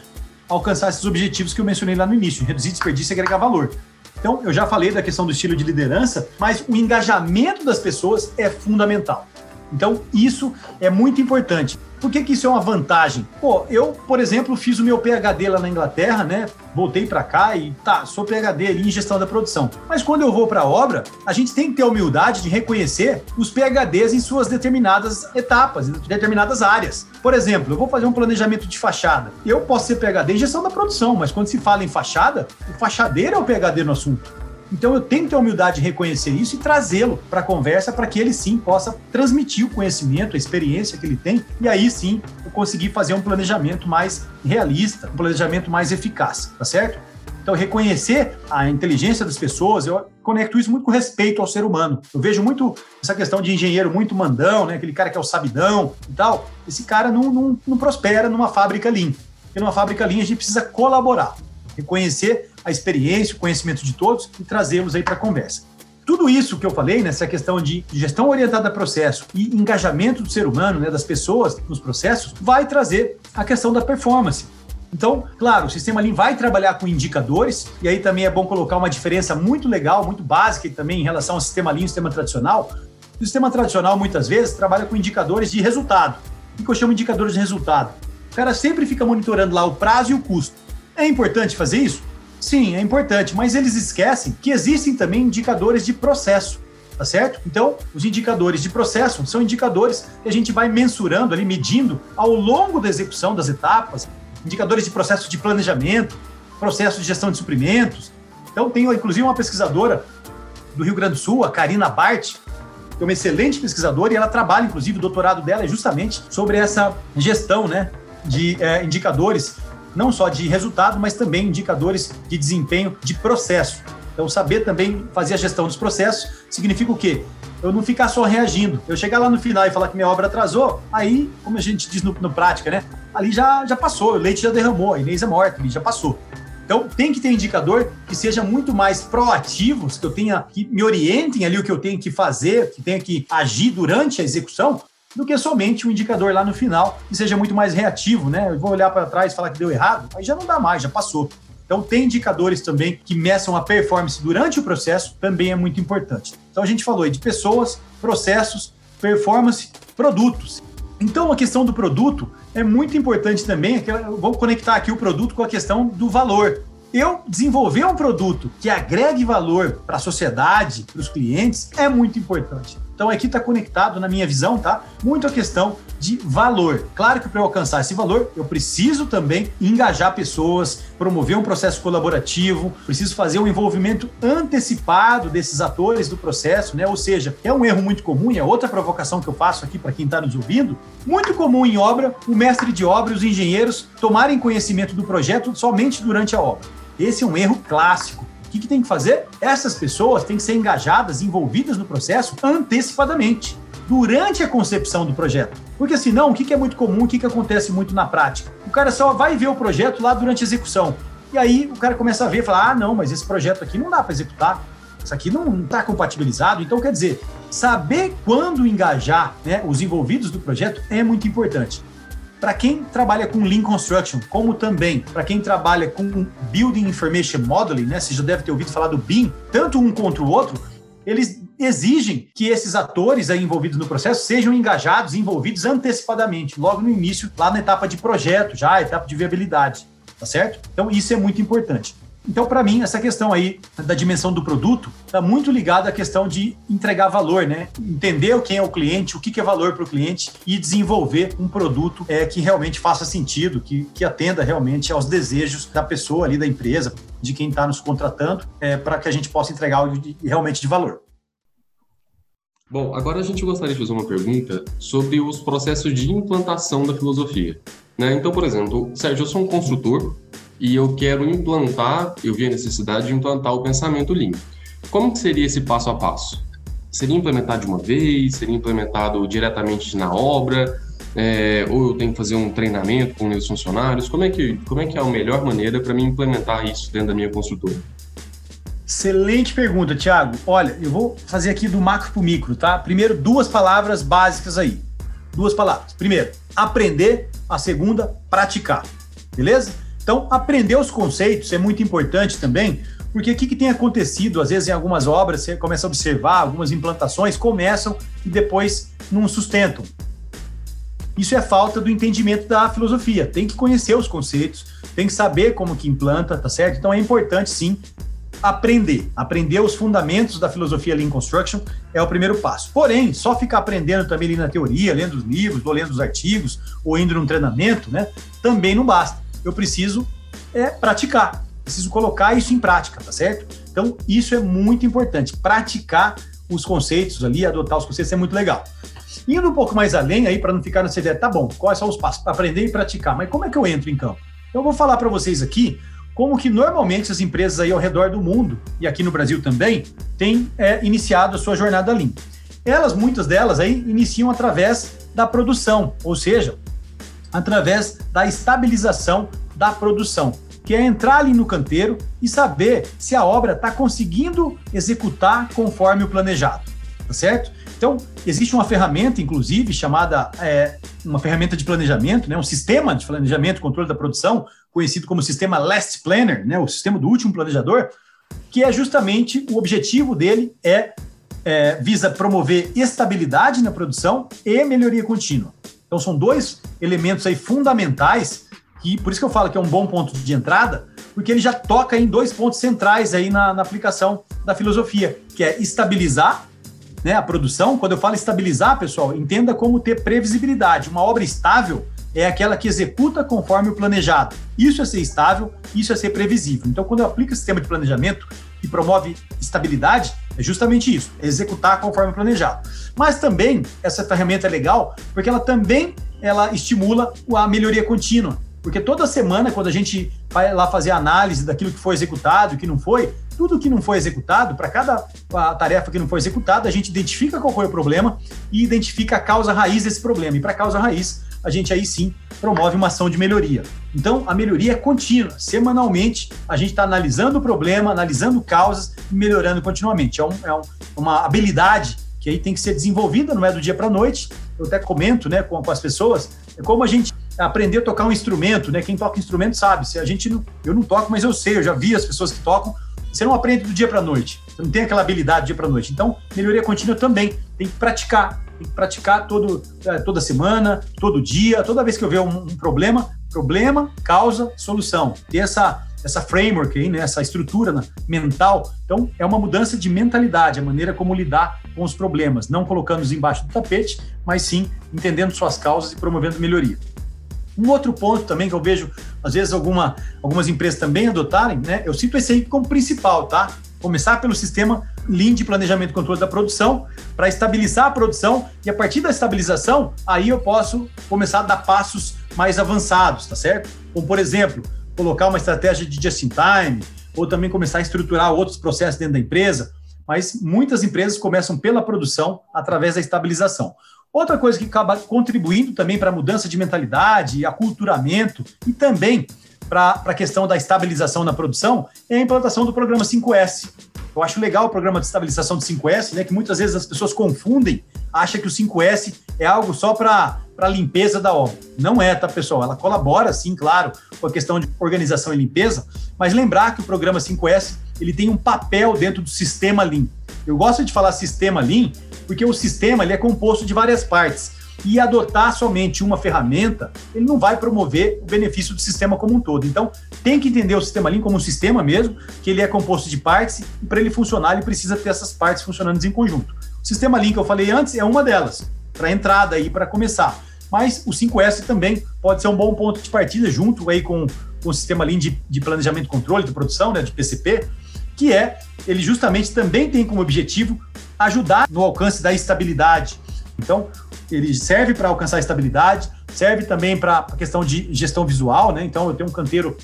S3: alcançar esses objetivos que eu mencionei lá no início, reduzir desperdício e agregar valor. Então, eu já falei da questão do estilo de liderança, mas o engajamento das pessoas é fundamental. Então, isso é muito importante. Por que, que isso é uma vantagem? Pô, eu, por exemplo, fiz o meu PhD lá na Inglaterra, né? Voltei para cá e tá, sou PhD em gestão da produção. Mas quando eu vou para a obra, a gente tem que ter a humildade de reconhecer os PhDs em suas determinadas etapas, em determinadas áreas. Por exemplo, eu vou fazer um planejamento de fachada. Eu posso ser PhD em gestão da produção, mas quando se fala em fachada, o fachadeiro é o PhD no assunto. Então eu tenho que ter a humildade de reconhecer isso e trazê-lo para a conversa para que ele sim possa transmitir o conhecimento, a experiência que ele tem, e aí sim eu conseguir fazer um planejamento mais realista, um planejamento mais eficaz, tá certo? Então, reconhecer a inteligência das pessoas, eu conecto isso muito com respeito ao ser humano. Eu vejo muito essa questão de engenheiro muito mandão, né? aquele cara que é o sabidão e tal. Esse cara não, não, não prospera numa fábrica lean. Porque numa fábrica lean a gente precisa colaborar, reconhecer a experiência, o conhecimento de todos e trazê-los aí para a conversa. Tudo isso que eu falei, nessa questão de gestão orientada a processo e engajamento do ser humano, né, das pessoas nos processos, vai trazer a questão da performance. Então, claro, o sistema Lean vai trabalhar com indicadores, e aí também é bom colocar uma diferença muito legal, muito básica também em relação ao sistema Lean e sistema tradicional. O sistema tradicional, muitas vezes, trabalha com indicadores de resultado. O que eu chamo de indicadores de resultado? O cara sempre fica monitorando lá o prazo e o custo. É importante fazer isso? Sim, é importante, mas eles esquecem que existem também indicadores de processo, tá certo? Então, os indicadores de processo são indicadores que a gente vai mensurando ali, medindo ao longo da execução das etapas, indicadores de processo de planejamento, processo de gestão de suprimentos. Então, tenho inclusive uma pesquisadora do Rio Grande do Sul, a Karina Bart, que é uma excelente pesquisadora e ela trabalha, inclusive, o doutorado dela é justamente sobre essa gestão, né, de é, indicadores não só de resultado, mas também indicadores de desempenho de processo. Então, saber também fazer a gestão dos processos significa o quê? Eu não ficar só reagindo. Eu chegar lá no final e falar que minha obra atrasou, aí, como a gente diz no, no prática, né? Ali já, já passou, o leite já derramou, a Inês é morta, já passou. Então, tem que ter indicador que seja muito mais proativos, que eu tenha que me orientem ali o que eu tenho que fazer, que tenha que agir durante a execução, do que somente um indicador lá no final que seja muito mais reativo, né? Eu vou olhar para trás e falar que deu errado, aí já não dá mais, já passou. Então, tem indicadores também que meçam a performance durante o processo, também é muito importante. Então, a gente falou aí de pessoas, processos, performance, produtos. Então, a questão do produto é muito importante também. Eu vou conectar aqui o produto com a questão do valor. Eu desenvolver um produto que agregue valor para a sociedade, para os clientes, é muito importante. Então aqui está conectado, na minha visão, tá? Muito a questão de valor. Claro que para eu alcançar esse valor, eu preciso também engajar pessoas, promover um processo colaborativo, preciso fazer um envolvimento antecipado desses atores do processo, né? Ou seja, é um erro muito comum e é outra provocação que eu faço aqui para quem está nos ouvindo. Muito comum em obra, o mestre de obra e os engenheiros tomarem conhecimento do projeto somente durante a obra. Esse é um erro clássico. O que, que tem que fazer? Essas pessoas têm que ser engajadas, envolvidas no processo antecipadamente, durante a concepção do projeto. Porque senão, o que, é muito comum, o que, que acontece muito na prática? O cara só vai ver o projeto lá durante a execução. E aí o cara começa a ver e fala: ah, não, mas esse projeto aqui não dá para executar, isso aqui não está compatibilizado. Então, quer dizer, saber quando engajar né, os envolvidos do projeto é muito importante. Para quem trabalha com Lean Construction, como também para quem trabalha com Building Information Modeling, né, você já deve ter ouvido falar do BIM, tanto um contra o outro, eles exigem que esses atores envolvidos no processo sejam engajados, envolvidos antecipadamente, logo no início, lá na etapa de projeto, já etapa de viabilidade, tá certo? Então isso é muito importante. Então, para mim, essa questão aí da dimensão do produto está muito ligada à questão de entregar valor, né? Entender quem é o cliente, o que é valor para o cliente e desenvolver um produto é, que realmente faça sentido, que, que atenda realmente aos desejos da pessoa ali, da empresa, de quem está nos contratando, é, para que a gente possa entregar algo de, realmente de valor.
S1: Bom, agora a gente gostaria de fazer uma pergunta sobre os processos de implantação da filosofia. Né? Então, por exemplo, Sérgio, eu sou um construtor e eu quero implantar, eu vi a necessidade de implantar o pensamento Lean. Como que seria esse passo a passo? Seria implementado de uma vez? Seria implementado diretamente na obra? É, ou eu tenho que fazer um treinamento com meus funcionários? Como é que, como é, que é a melhor maneira para mim implementar isso dentro da minha construtora?
S3: Excelente pergunta, Thiago. Olha, eu vou fazer aqui do macro para o micro, tá? Primeiro, duas palavras básicas aí. Duas palavras. Primeiro, aprender. A segunda, praticar. Beleza? Então, aprender os conceitos é muito importante também, porque o que, que, tem acontecido, às vezes, em algumas obras, você começa a observar, algumas implantações começam e depois não sustentam. Isso é falta do entendimento da filosofia. Tem que conhecer os conceitos, tem que saber como que implanta, tá certo? Então é importante sim aprender. Aprender os fundamentos da filosofia Lean Construction é o primeiro passo. Porém, só ficar aprendendo também ali na teoria, lendo os livros, ou lendo os artigos, ou indo num treinamento, né? Também não basta. Eu preciso é, praticar. Preciso colocar isso em prática, tá certo? Então, isso é muito importante. Praticar os conceitos ali, adotar os conceitos é muito legal. Indo um pouco mais além aí, para não ficar nessa ideia, tá bom, quais são os passos? Para aprender e praticar. Mas como é que eu entro em campo? Então, eu vou falar para vocês aqui como que normalmente as empresas aí ao redor do mundo, e aqui no Brasil também, têm é, iniciado a sua jornada Lean. Elas, muitas delas aí, iniciam através da produção, ou seja, através da estabilização da produção, que é entrar ali no canteiro e saber se a obra está conseguindo executar conforme o planejado, tá certo? Então, existe uma ferramenta, inclusive, chamada é, uma ferramenta de planejamento, né, um sistema de planejamento e controle da produção, conhecido como sistema Last Planner, né, o sistema do último planejador, que é justamente o objetivo dele é, é visa promover estabilidade na produção e melhoria contínua. Então, são dois elementos aí fundamentais que, por isso que eu falo que é um bom ponto de entrada, porque ele já toca em dois pontos centrais aí na, na aplicação da filosofia, que é estabilizar né, a produção, quando eu falo estabilizar, pessoal, entenda como ter previsibilidade. Uma obra estável é aquela que executa conforme o planejado. Isso é ser estável, isso é ser previsível. Então, quando eu aplico o sistema de planejamento que promove estabilidade, é justamente isso, é executar conforme planejado. Mas também essa ferramenta é legal porque ela também ela estimula a melhoria contínua. Porque toda semana, quando a gente vai lá fazer análise daquilo que foi executado e que não foi, tudo que não foi executado, para cada tarefa que não foi executada, a gente identifica qual foi o problema e identifica a causa raiz desse problema. E para a causa raiz, a gente aí sim promove uma ação de melhoria. Então, a melhoria é contínua. Semanalmente, a gente está analisando o problema, analisando causas e melhorando continuamente. É, um, é um, uma habilidade que aí tem que ser desenvolvida, não é do dia para a noite. Eu até comento né, com, com as pessoas, é como a gente aprender a tocar um instrumento, né? Quem toca instrumento sabe. Se a gente não, eu não toco, mas eu sei, eu já vi as pessoas que tocam. Você não aprende do dia para noite. Você não tem aquela habilidade do dia para noite. Então, melhoria contínua também. Tem que praticar. Praticar todo, é, toda semana, todo dia, toda vez que eu ver um, um problema, problema, causa, solução. Ter essa essa framework aí, né, essa estrutura mental. Então, é uma mudança de mentalidade, a maneira como lidar com os problemas, não colocando-os embaixo do tapete, mas sim entendendo suas causas e promovendo melhoria. Um outro ponto também que eu vejo, às vezes, alguma, algumas empresas também adotarem, né? Eu cito esse aí como principal, tá? Começar pelo sistema Lean de planejamento e controle da produção, para estabilizar a produção, e a partir da estabilização, aí eu posso começar a dar passos mais avançados, tá certo? Como, por exemplo, colocar uma estratégia de just-in-time, ou também começar a estruturar outros processos dentro da empresa, mas muitas empresas começam pela produção através da estabilização. Outra coisa que acaba contribuindo também para a mudança de mentalidade, aculturamento e também para a questão da estabilização na produção é a implantação do programa 5S. Eu acho legal o programa de estabilização do 5S, né, que muitas vezes as pessoas confundem, acham que o 5S é algo só para para limpeza da obra. Não é, tá, pessoal? Ela colabora, sim, claro, com a questão de organização e limpeza, mas lembrar que o programa 5S ele tem um papel dentro do sistema Lean. Eu gosto de falar sistema Lean porque o sistema ele é composto de várias partes e adotar somente uma ferramenta, ele não vai promover o benefício do sistema como um todo. Então, tem que entender o sistema Lean como um sistema mesmo, que ele é composto de partes e para ele funcionar, ele precisa ter essas partes funcionando em conjunto. O sistema Lean que eu falei antes é uma delas, para entrada aí, para começar mas o 5S também pode ser um bom ponto de partida junto aí com, com o sistema Lean de, de planejamento e controle de produção, né, de PCP, que é, ele justamente também tem como objetivo ajudar no alcance da estabilidade. Então, ele serve para alcançar estabilidade, serve também para a questão de gestão visual, né? Então, eu tenho um canteiro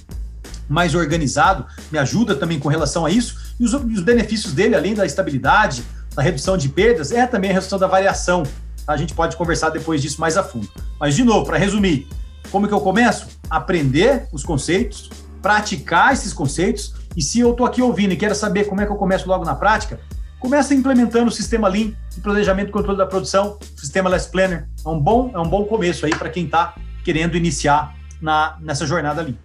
S3: mais organizado, me ajuda também com relação a isso. E os, os benefícios dele, além da estabilidade, da redução de perdas, é também a redução da variação a gente pode conversar depois disso mais a fundo. Mas, de novo, para resumir, como que eu começo? Aprender os conceitos, praticar esses conceitos, e se eu estou aqui ouvindo e quero saber como é que eu começo logo na prática, começa implementando o sistema Lean de planejamento e controle da produção, o sistema Less Planner. É um bom, é um bom começo aí para quem está querendo iniciar na, nessa jornada Lean.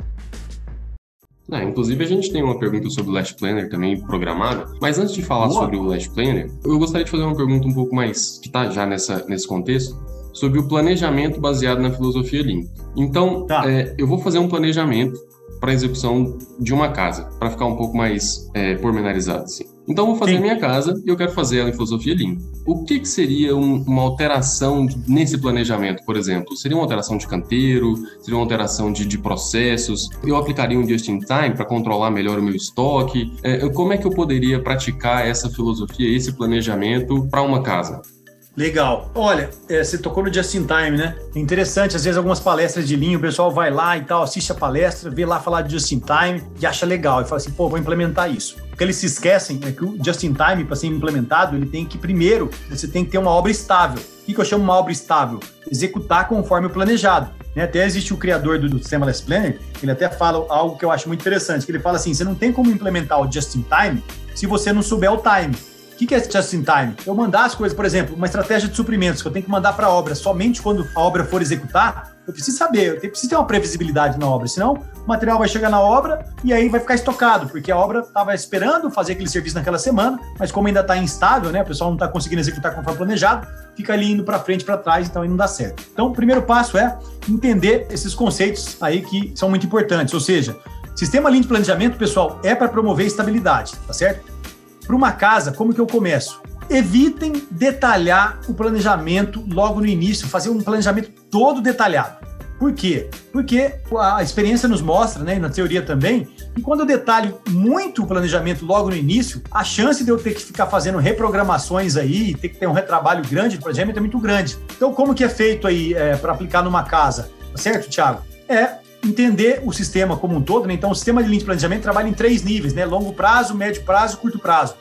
S1: Ah, inclusive, a gente tem uma pergunta sobre o Last Planner também programada, mas antes de falar Boa. sobre o Last Planner, eu gostaria de fazer uma pergunta um pouco mais que está já nessa, nesse contexto, sobre o planejamento baseado na filosofia Lean. Então, tá. é, eu vou fazer um planejamento para execução de uma casa, para ficar um pouco mais é, pormenorizado. Assim. Então, eu vou fazer Sim. a minha casa e eu quero fazer ela em filosofia Lean. O que, que seria um, uma alteração nesse planejamento, por exemplo? Seria uma alteração de canteiro? Seria uma alteração de, de processos? Eu aplicaria um just-in-time para controlar melhor o meu estoque? É, como é que eu poderia praticar essa filosofia, esse planejamento para uma casa?
S3: Legal. Olha, é, você tocou no Just in Time, né? É interessante, às vezes, algumas palestras de linha, o pessoal vai lá e tal, assiste a palestra, vê lá falar de Just in Time e acha legal. E fala assim, pô, vou implementar isso. O que eles se esquecem é que o Just in Time, para ser implementado, ele tem que, primeiro, você tem que ter uma obra estável. O que eu chamo uma obra estável? Executar conforme o planejado. Né? Até existe o criador do, do sistema Less Planner, ele até fala algo que eu acho muito interessante, que ele fala assim, você não tem como implementar o Just in Time se você não souber o time que, que é just in time? Eu mandar as coisas, por exemplo, uma estratégia de suprimentos que eu tenho que mandar para a obra somente quando a obra for executar, eu preciso saber, eu preciso ter uma previsibilidade na obra, senão o material vai chegar na obra e aí vai ficar estocado, porque a obra estava esperando fazer aquele serviço naquela semana, mas como ainda está instável, né, o pessoal não está conseguindo executar conforme planejado, fica ali indo para frente, para trás, então aí não dá certo. Então, o primeiro passo é entender esses conceitos aí que são muito importantes, ou seja, sistema Lean de planejamento, pessoal, é para promover estabilidade, tá certo? Para uma casa, como que eu começo? Evitem detalhar o planejamento logo no início, fazer um planejamento todo detalhado. Por quê? Porque a experiência nos mostra, né, e na teoria também, que quando eu detalho muito o planejamento logo no início, a chance de eu ter que ficar fazendo reprogramações aí, ter que ter um retrabalho grande do planejamento é muito grande. Então, como que é feito aí é, para aplicar numa casa? Tá certo, Thiago? É entender o sistema como um todo, né? Então, o sistema de linha de planejamento trabalha em três níveis, né? Longo prazo, médio prazo e curto prazo.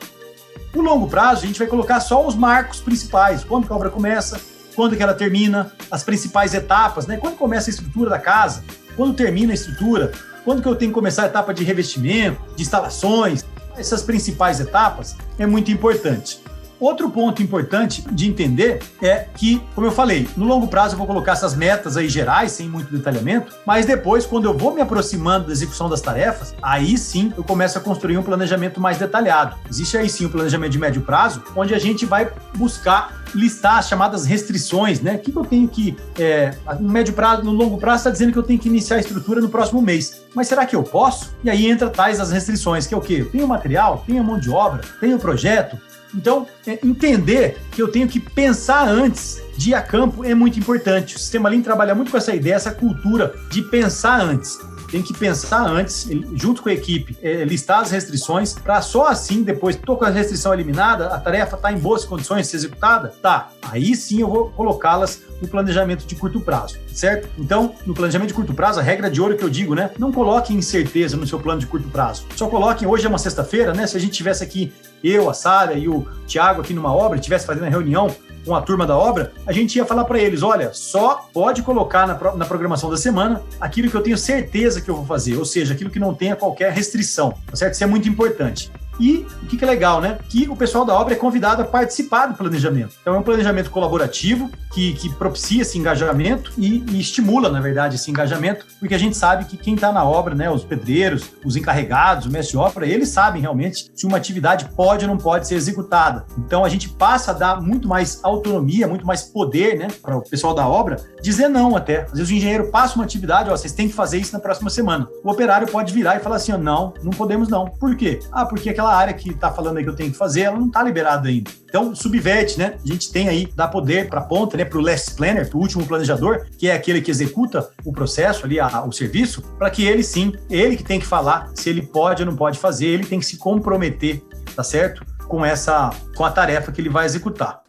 S3: O longo prazo, a gente vai colocar só os marcos principais, quando que a obra começa, quando que ela termina, as principais etapas, né? Quando começa a estrutura da casa, quando termina a estrutura, quando que eu tenho que começar a etapa de revestimento, de instalações, essas principais etapas é muito importante. Outro ponto importante de entender é que, como eu falei, no longo prazo eu vou colocar essas metas aí gerais, sem muito detalhamento, mas depois, quando eu vou me aproximando da execução das tarefas, aí sim eu começo a construir um planejamento mais detalhado. Existe aí sim o um planejamento de médio prazo, onde a gente vai buscar listar as chamadas restrições, né? O que, eu tenho que. É, no médio prazo, no longo prazo, está dizendo que eu tenho que iniciar a estrutura no próximo mês. Mas será que eu posso? E aí entra tais as restrições, que é o quê? Eu tenho material, tenho mão de obra, tenho projeto, então, é, entender que eu tenho que pensar antes de ir a campo é muito importante. O sistema Lean trabalha muito com essa ideia, essa cultura de pensar antes tem que pensar antes, junto com a equipe, é, listar as restrições, para só assim, depois, tô com a restrição eliminada, a tarefa está em boas condições de ser executada? Tá, aí sim eu vou colocá-las no planejamento de curto prazo, certo? Então, no planejamento de curto prazo, a regra de ouro que eu digo, né? Não coloque incerteza no seu plano de curto prazo. Só coloque, hoje é uma sexta-feira, né? Se a gente tivesse aqui, eu, a Sara e o Thiago aqui numa obra, tivesse fazendo a reunião com a turma da obra, a gente ia falar para eles: olha, só pode colocar na, na programação da semana aquilo que eu tenho certeza que eu vou fazer, ou seja, aquilo que não tenha qualquer restrição, tá certo? Isso é muito importante. E o que, que é legal, né? Que o pessoal da obra é convidado a participar do planejamento. Então é um planejamento colaborativo que, que propicia esse engajamento e, e, estimula, na verdade, esse engajamento, porque a gente sabe que quem está na obra, né, os pedreiros, os encarregados, o mestre de obra, eles sabem realmente se uma atividade pode ou não pode ser executada. Então a gente passa a dar muito mais autonomia, muito mais poder, né, para o pessoal da obra dizer não até. Às vezes o engenheiro passa uma atividade, ó, vocês têm que fazer isso na próxima semana. O operário pode virar e falar assim, ó, não, não podemos não. Por quê? Ah, porque aquela área que está falando aí que eu tenho que fazer, ela não está liberada ainda. Então, subverte, né? A gente tem aí, dá poder para a ponta, né? Para o last planner, para o último planejador, que é aquele que executa o processo ali, a, o serviço, para que ele sim, ele que tem que falar se ele pode ou não pode fazer, ele tem que se comprometer, tá certo? Com essa, com a tarefa que ele vai executar.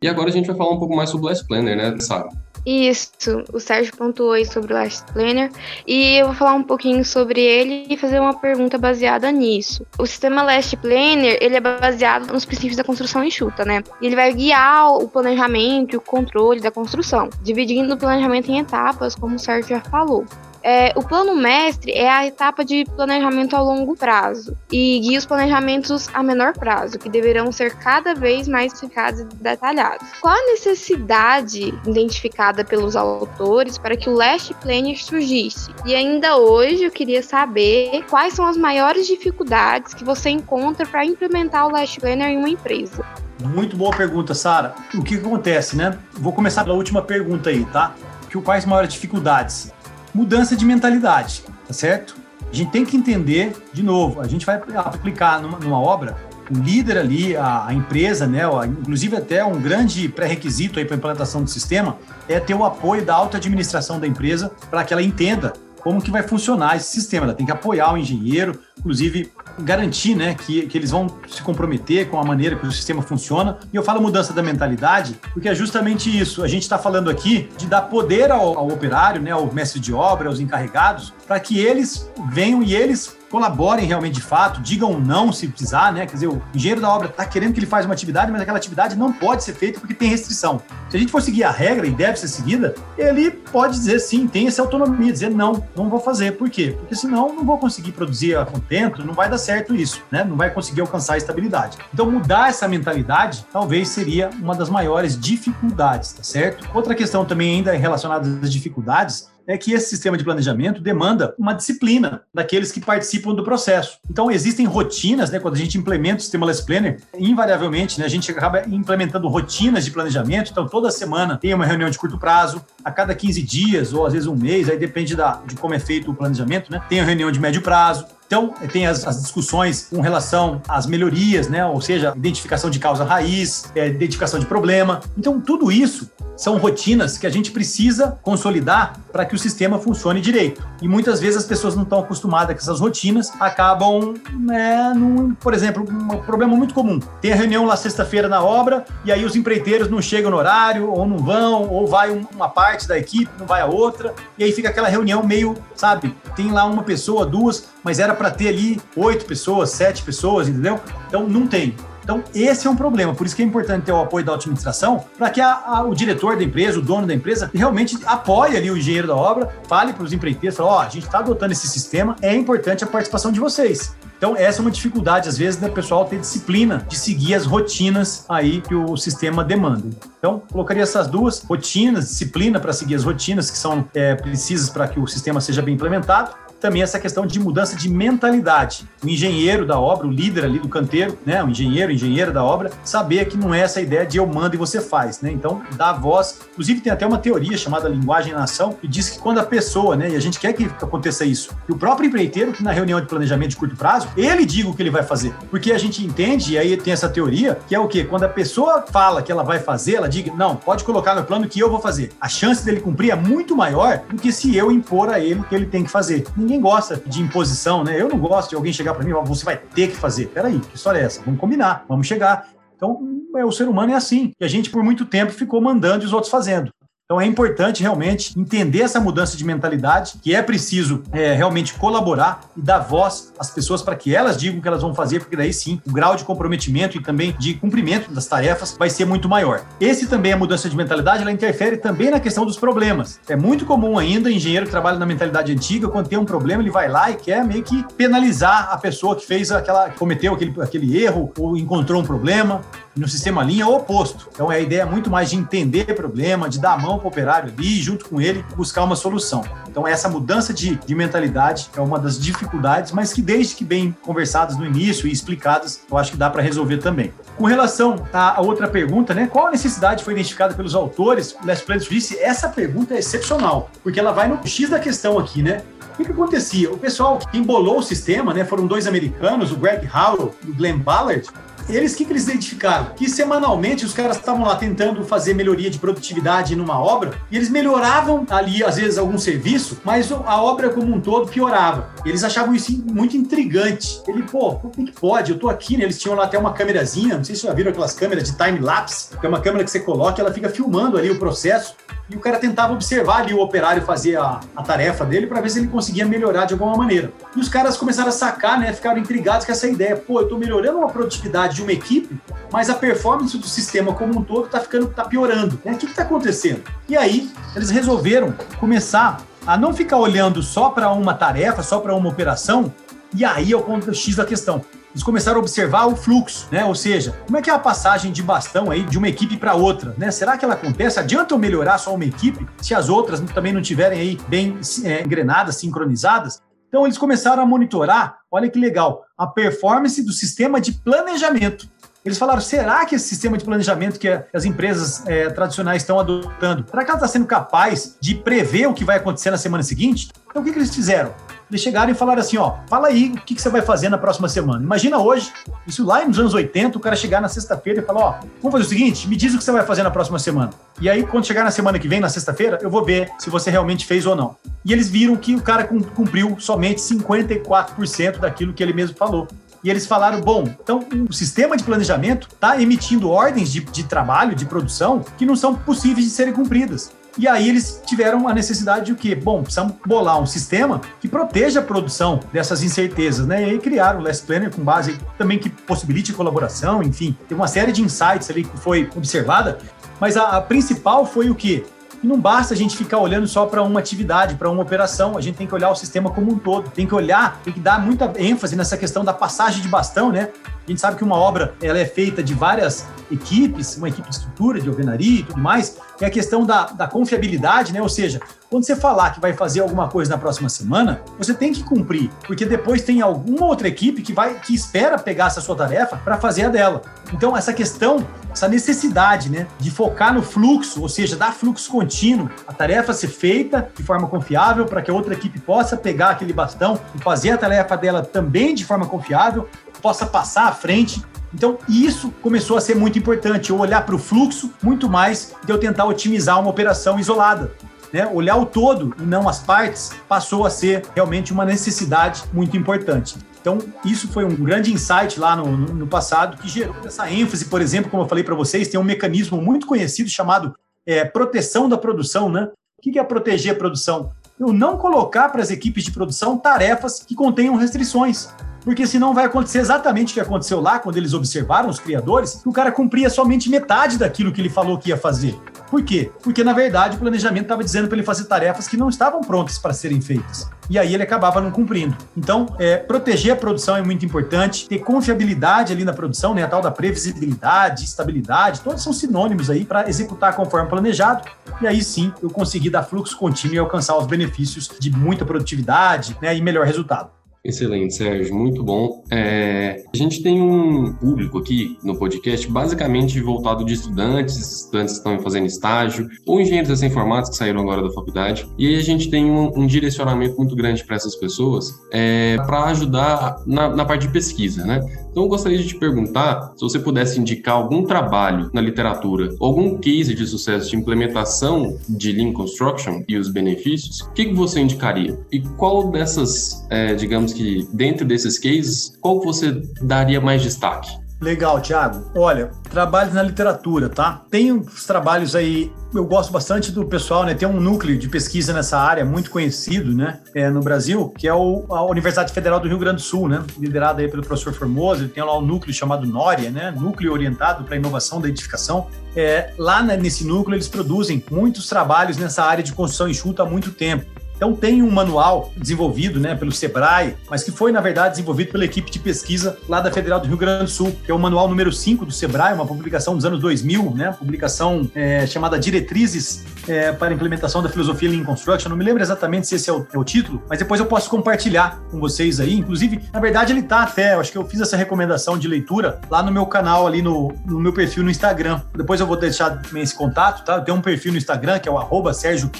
S1: E agora a gente vai falar um pouco mais sobre o Last Planner, né, Sara?
S2: Isso, o Sérgio pontuou aí sobre o Last Planner e eu vou falar um pouquinho sobre ele e fazer uma pergunta baseada nisso. O sistema Last Planner, ele é baseado nos princípios da construção enxuta, né? Ele vai guiar o planejamento e o controle da construção, dividindo o planejamento em etapas, como o Sérgio já falou. É, o plano mestre é a etapa de planejamento a longo prazo e guia os planejamentos a menor prazo, que deverão ser cada vez mais explicados e detalhados. Qual a necessidade identificada pelos autores para que o Last Planner surgisse? E ainda hoje eu queria saber quais são as maiores dificuldades que você encontra para implementar o Last Planner em uma empresa.
S3: Muito boa pergunta, Sara. O que acontece, né? Vou começar pela última pergunta aí, tá? Que, quais maiores dificuldades? Mudança de mentalidade, tá certo? A gente tem que entender, de novo, a gente vai aplicar numa, numa obra, o líder ali, a, a empresa, né, inclusive até um grande pré-requisito para a implantação do sistema é ter o apoio da alta administração da empresa para que ela entenda como que vai funcionar esse sistema. Ela tem que apoiar o engenheiro, inclusive garantir né, que, que eles vão se comprometer com a maneira que o sistema funciona. E eu falo mudança da mentalidade, porque é justamente isso. A gente está falando aqui de dar poder ao, ao operário, né, ao mestre de obra, aos encarregados, para que eles venham e eles colaborem realmente de fato, digam não se precisar, né? Quer dizer, o engenheiro da obra está querendo que ele faça uma atividade, mas aquela atividade não pode ser feita porque tem restrição. Se a gente for seguir a regra e deve ser seguida, ele pode dizer sim, tem essa autonomia, dizer não, não vou fazer. Por quê? Porque senão não vou conseguir produzir a contento, não vai dar certo isso, né? Não vai conseguir alcançar a estabilidade. Então, mudar essa mentalidade talvez seria uma das maiores dificuldades, tá certo? Outra questão também ainda relacionada às dificuldades é que esse sistema de planejamento demanda uma disciplina daqueles que participam do processo. Então, existem rotinas, né? Quando a gente implementa o sistema Less Planner, invariavelmente, né, a gente acaba implementando rotinas de planejamento. Então, toda semana tem uma reunião de curto prazo, a cada 15 dias, ou às vezes um mês, aí depende da, de como é feito o planejamento, né? Tem a reunião de médio prazo, então, tem as, as, discussões com relação às melhorias, né? ou seja, identificação de causa raiz, é, identificação de problema. Então, tudo isso são rotinas que a gente precisa consolidar para que o sistema funcione direito. E muitas vezes as pessoas não estão acostumadas com essas rotinas, acabam, né, num, por exemplo, um problema muito comum. Tem a reunião lá sexta-feira na obra e aí os empreiteiros não chegam no horário, ou não vão, ou vai uma parte da equipe, não vai a outra, e aí fica aquela reunião meio, sabe, tem lá uma pessoa, duas, mas era para ter ali oito pessoas, sete pessoas, entendeu? Então não tem. Então, esse é um problema. Por isso que é importante ter o apoio da administração, para que a, a, o diretor da empresa, o dono da empresa, realmente apoie ali o engenheiro da obra, fale para os empreiteiros, ó, oh, a gente está adotando esse sistema, é importante a participação de vocês. Então, essa é uma dificuldade, às vezes, do pessoal ter disciplina de seguir as rotinas aí que o sistema demanda. Então, colocaria essas duas rotinas, disciplina para seguir as rotinas que são é, precisas para que o sistema seja bem implementado, também essa questão de mudança de mentalidade. O engenheiro da obra, o líder ali do canteiro, né, o engenheiro, engenheira da obra, saber que não é essa ideia de eu mando e você faz, né? Então, dá voz. Inclusive, tem até uma teoria chamada linguagem na ação, que diz que quando a pessoa, né, e a gente quer que aconteça isso, que o próprio empreiteiro, que na reunião de planejamento de curto prazo, ele diga o que ele vai fazer. Porque a gente entende, e aí tem essa teoria, que é o quê? Quando a pessoa fala que ela vai fazer, ela diga, não, pode colocar no plano que eu vou fazer. A chance dele cumprir é muito maior do que se eu impor a ele o que ele tem que fazer ninguém gosta de imposição, né? Eu não gosto de alguém chegar para mim e falar, você vai ter que fazer. Peraí, que história é essa? Vamos combinar, vamos chegar. Então, é, o ser humano é assim. E a gente, por muito tempo, ficou mandando e os outros fazendo. Então é importante realmente entender essa mudança de mentalidade, que é preciso é, realmente colaborar e dar voz às pessoas para que elas digam o que elas vão fazer, porque daí sim o grau de comprometimento e também de cumprimento das tarefas vai ser muito maior. Esse também, a mudança de mentalidade, ela interfere também na questão dos problemas. É muito comum ainda, engenheiro que trabalha na mentalidade antiga, quando tem um problema, ele vai lá e quer meio que penalizar a pessoa que fez aquela, que cometeu aquele, aquele erro ou encontrou um problema no sistema linha é o oposto. Então, é a ideia muito mais de entender o problema, de dar a mão para o operário ali, junto com ele, buscar uma solução. Então, essa mudança de, de mentalidade é uma das dificuldades, mas que desde que bem conversadas no início e explicadas, eu acho que dá para resolver também. Com relação à outra pergunta, né? Qual a necessidade foi identificada pelos autores? Les Planet disse, essa pergunta é excepcional, porque ela vai no X da questão aqui, né? O que, que, acontecia? O pessoal que embolou o sistema, né, foram dois americanos, o Greg Howell e o Glenn Ballard, eles, o que, que eles identificaram? Que semanalmente os caras estavam lá tentando fazer melhoria de produtividade numa obra e eles melhoravam ali, às vezes, algum serviço, mas a obra como um todo piorava. Eles achavam isso muito intrigante. Ele, pô, como é que pode? Eu tô aqui, né? Eles tinham lá até uma câmerazinha, não sei se já viram aquelas câmeras de time-lapse, que é uma câmera que você coloca e ela fica filmando ali o processo e o cara tentava observar ali o operário fazer a, a tarefa dele para ver se ele conseguia melhorar de alguma maneira. E os caras começaram a sacar, né? Ficaram intrigados com essa ideia. Pô, eu estou melhorando a produtividade de uma equipe, mas a performance do sistema como um todo está ficando, tá piorando. Né? O que está acontecendo? E aí eles resolveram começar a não ficar olhando só para uma tarefa, só para uma operação. E aí é o ponto X da questão eles começaram a observar o fluxo, né? Ou seja, como é que é a passagem de bastão aí de uma equipe para outra, né? Será que ela acontece? Adianta eu melhorar só uma equipe se as outras também não tiverem aí bem é, engrenadas, sincronizadas? Então eles começaram a monitorar, olha que legal, a performance do sistema de planejamento. Eles falaram: será que esse sistema de planejamento que as empresas é, tradicionais estão adotando, será que ela está sendo capaz de prever o que vai acontecer na semana seguinte? Então o que, que eles fizeram? Eles chegaram e falaram assim: ó, fala aí o que, que você vai fazer na próxima semana. Imagina hoje, isso lá nos anos 80, o cara chegar na sexta-feira e falar: ó, vamos fazer o seguinte, me diz o que você vai fazer na próxima semana. E aí, quando chegar na semana que vem, na sexta-feira, eu vou ver se você realmente fez ou não. E eles viram que o cara cumpriu somente 54% daquilo que ele mesmo falou. E eles falaram: bom, então o sistema de planejamento está emitindo ordens de, de trabalho, de produção, que não são possíveis de serem cumpridas. E aí eles tiveram a necessidade de o quê? Bom, precisamos bolar um sistema que proteja a produção dessas incertezas, né? E aí criaram o Last Planner com base também que possibilite colaboração, enfim, tem uma série de insights ali que foi observada, mas a, a principal foi o quê? E não basta a gente ficar olhando só para uma atividade, para uma operação, a gente tem que olhar o sistema como um todo, tem que olhar, tem que dar muita ênfase nessa questão da passagem de bastão, né? A gente sabe que uma obra ela é feita de várias equipes, uma equipe de estrutura, de alvenaria e tudo mais, é a questão da, da confiabilidade, né? Ou seja, quando você falar que vai fazer alguma coisa na próxima semana, você tem que cumprir, porque depois tem alguma outra equipe que vai que espera pegar essa sua tarefa para fazer a dela. Então, essa questão, essa necessidade, né, de focar no fluxo, ou seja, dar fluxo contínuo, a tarefa ser feita de forma confiável para que a outra equipe possa pegar aquele bastão e fazer a tarefa dela também de forma confiável, possa passar à frente. Então, isso começou a ser muito importante, eu olhar para o fluxo muito mais de eu tentar otimizar uma operação isolada. Né? Olhar o todo e não as partes passou a ser realmente uma necessidade muito importante. Então, isso foi um grande insight lá no, no, no passado que gerou essa ênfase, por exemplo, como eu falei para vocês, tem um mecanismo muito conhecido chamado é, proteção da produção. Né? O que é proteger a produção? Eu não colocar para as equipes de produção tarefas que contenham restrições porque senão vai acontecer exatamente o que aconteceu lá, quando eles observaram os criadores, que o cara cumpria somente metade daquilo que ele falou que ia fazer. Por quê? Porque, na verdade, o planejamento estava dizendo para ele fazer tarefas que não estavam prontas para serem feitas. E aí ele acabava não cumprindo. Então, é, proteger a produção é muito importante, ter confiabilidade ali na produção, né, a tal da previsibilidade, estabilidade, todos são sinônimos aí para executar conforme planejado. E aí sim eu consegui dar fluxo contínuo e alcançar os benefícios de muita produtividade né, e melhor resultado.
S1: Excelente, Sérgio, muito bom. É, a gente tem um público aqui no podcast basicamente voltado de estudantes, estudantes que estão fazendo estágio, ou engenheiros recém-formados que saíram agora da faculdade. E aí a gente tem um, um direcionamento muito grande para essas pessoas é, para ajudar na, na parte de pesquisa, né? Então eu gostaria de te perguntar se você pudesse indicar algum trabalho na literatura, algum case de sucesso de implementação de Lean Construction e os benefícios, o que, que você indicaria? E qual dessas, é, digamos que dentro desses cases, qual você daria mais destaque?
S3: Legal, Thiago. Olha, trabalhos na literatura, tá? Tem uns trabalhos aí, eu gosto bastante do pessoal, né? Tem um núcleo de pesquisa nessa área muito conhecido, né? É, no Brasil, que é o, a Universidade Federal do Rio Grande do Sul, né? Liderado aí pelo professor Formoso, ele tem lá um núcleo chamado NORIA, né? Núcleo Orientado para a Inovação da Edificação. É, lá nesse núcleo eles produzem muitos trabalhos nessa área de construção enxuta há muito tempo. Então tem um manual desenvolvido né, pelo Sebrae, mas que foi, na verdade, desenvolvido pela equipe de pesquisa lá da Federal do Rio Grande do Sul, que é o manual número 5 do Sebrae, uma publicação dos anos 2000, né, publicação é, chamada Diretrizes é, para a Implementação da Filosofia Lean Construction. Não me lembro exatamente se esse é o, é o, título, mas depois eu posso compartilhar com vocês aí. Inclusive, na verdade, ele está até, eu acho que eu fiz essa recomendação de leitura lá no meu canal, ali no, no meu perfil no Instagram. Depois eu vou deixar esse contato, tá? Eu tenho um perfil no Instagram, que é o arroba Sérgio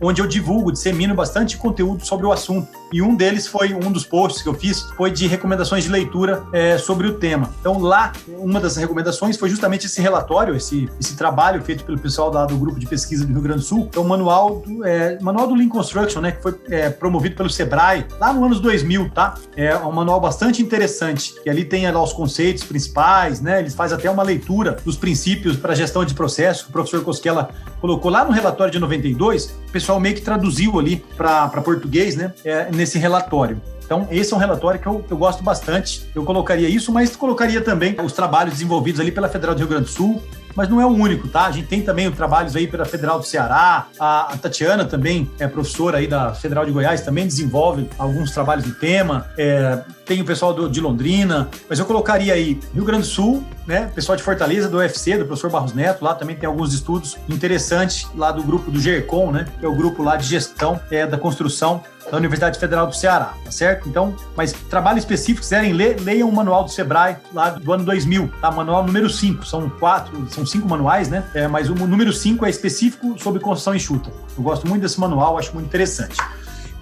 S3: onde eu divulgo, dissemino bastante conteúdo sobre o assunto. E um deles foi, um dos posts que eu fiz, foi de recomendações de leitura é, sobre o tema. Então lá, uma das recomendações foi justamente esse relatório, esse, esse trabalho feito pelo pessoal lá do grupo de pesquisa do Rio Grande do Sul, é o manual do, é, manual do Lean Construction, né, que foi é, promovido pelo Sebrae lá no anos 2000, tá? É um manual bastante interessante, e ali tem lá os conceitos principais, né, eles faz até uma leitura dos princípios para gestão de processo, que o professor Cosquela colocou lá no relatório de 92, o pessoal meio que traduziu ali para português, né, é, nesse relatório. Então, esse é um relatório que eu, eu, gosto bastante. Eu colocaria isso, mas colocaria também os trabalhos desenvolvidos ali pela Federal do Rio Grande do Sul, mas não é o único, tá? A gente tem também trabalhos aí pela Federal do Ceará, a, a, Tatiana também é professora aí da Federal de Goiás, também desenvolve alguns trabalhos do tema, é, tem o pessoal do, de Londrina, mas eu colocaria aí Rio Grande do Sul, né? Pessoal de Fortaleza, do UFC, do professor Barros Neto, lá também tem alguns estudos interessantes lá do grupo do GERCOM, né? Que é o grupo lá de gestão é, da construção da Universidade Federal do Ceará, tá certo? Então, mas trabalho específico, quiserem ler, leiam o manual do Sebrae lá do ano 2000, tá? Manual número 5, são quatro, são cinco manuais, né? É, mas o número 5 é específico sobre construção enxuta. Eu gosto muito desse manual, acho muito interessante.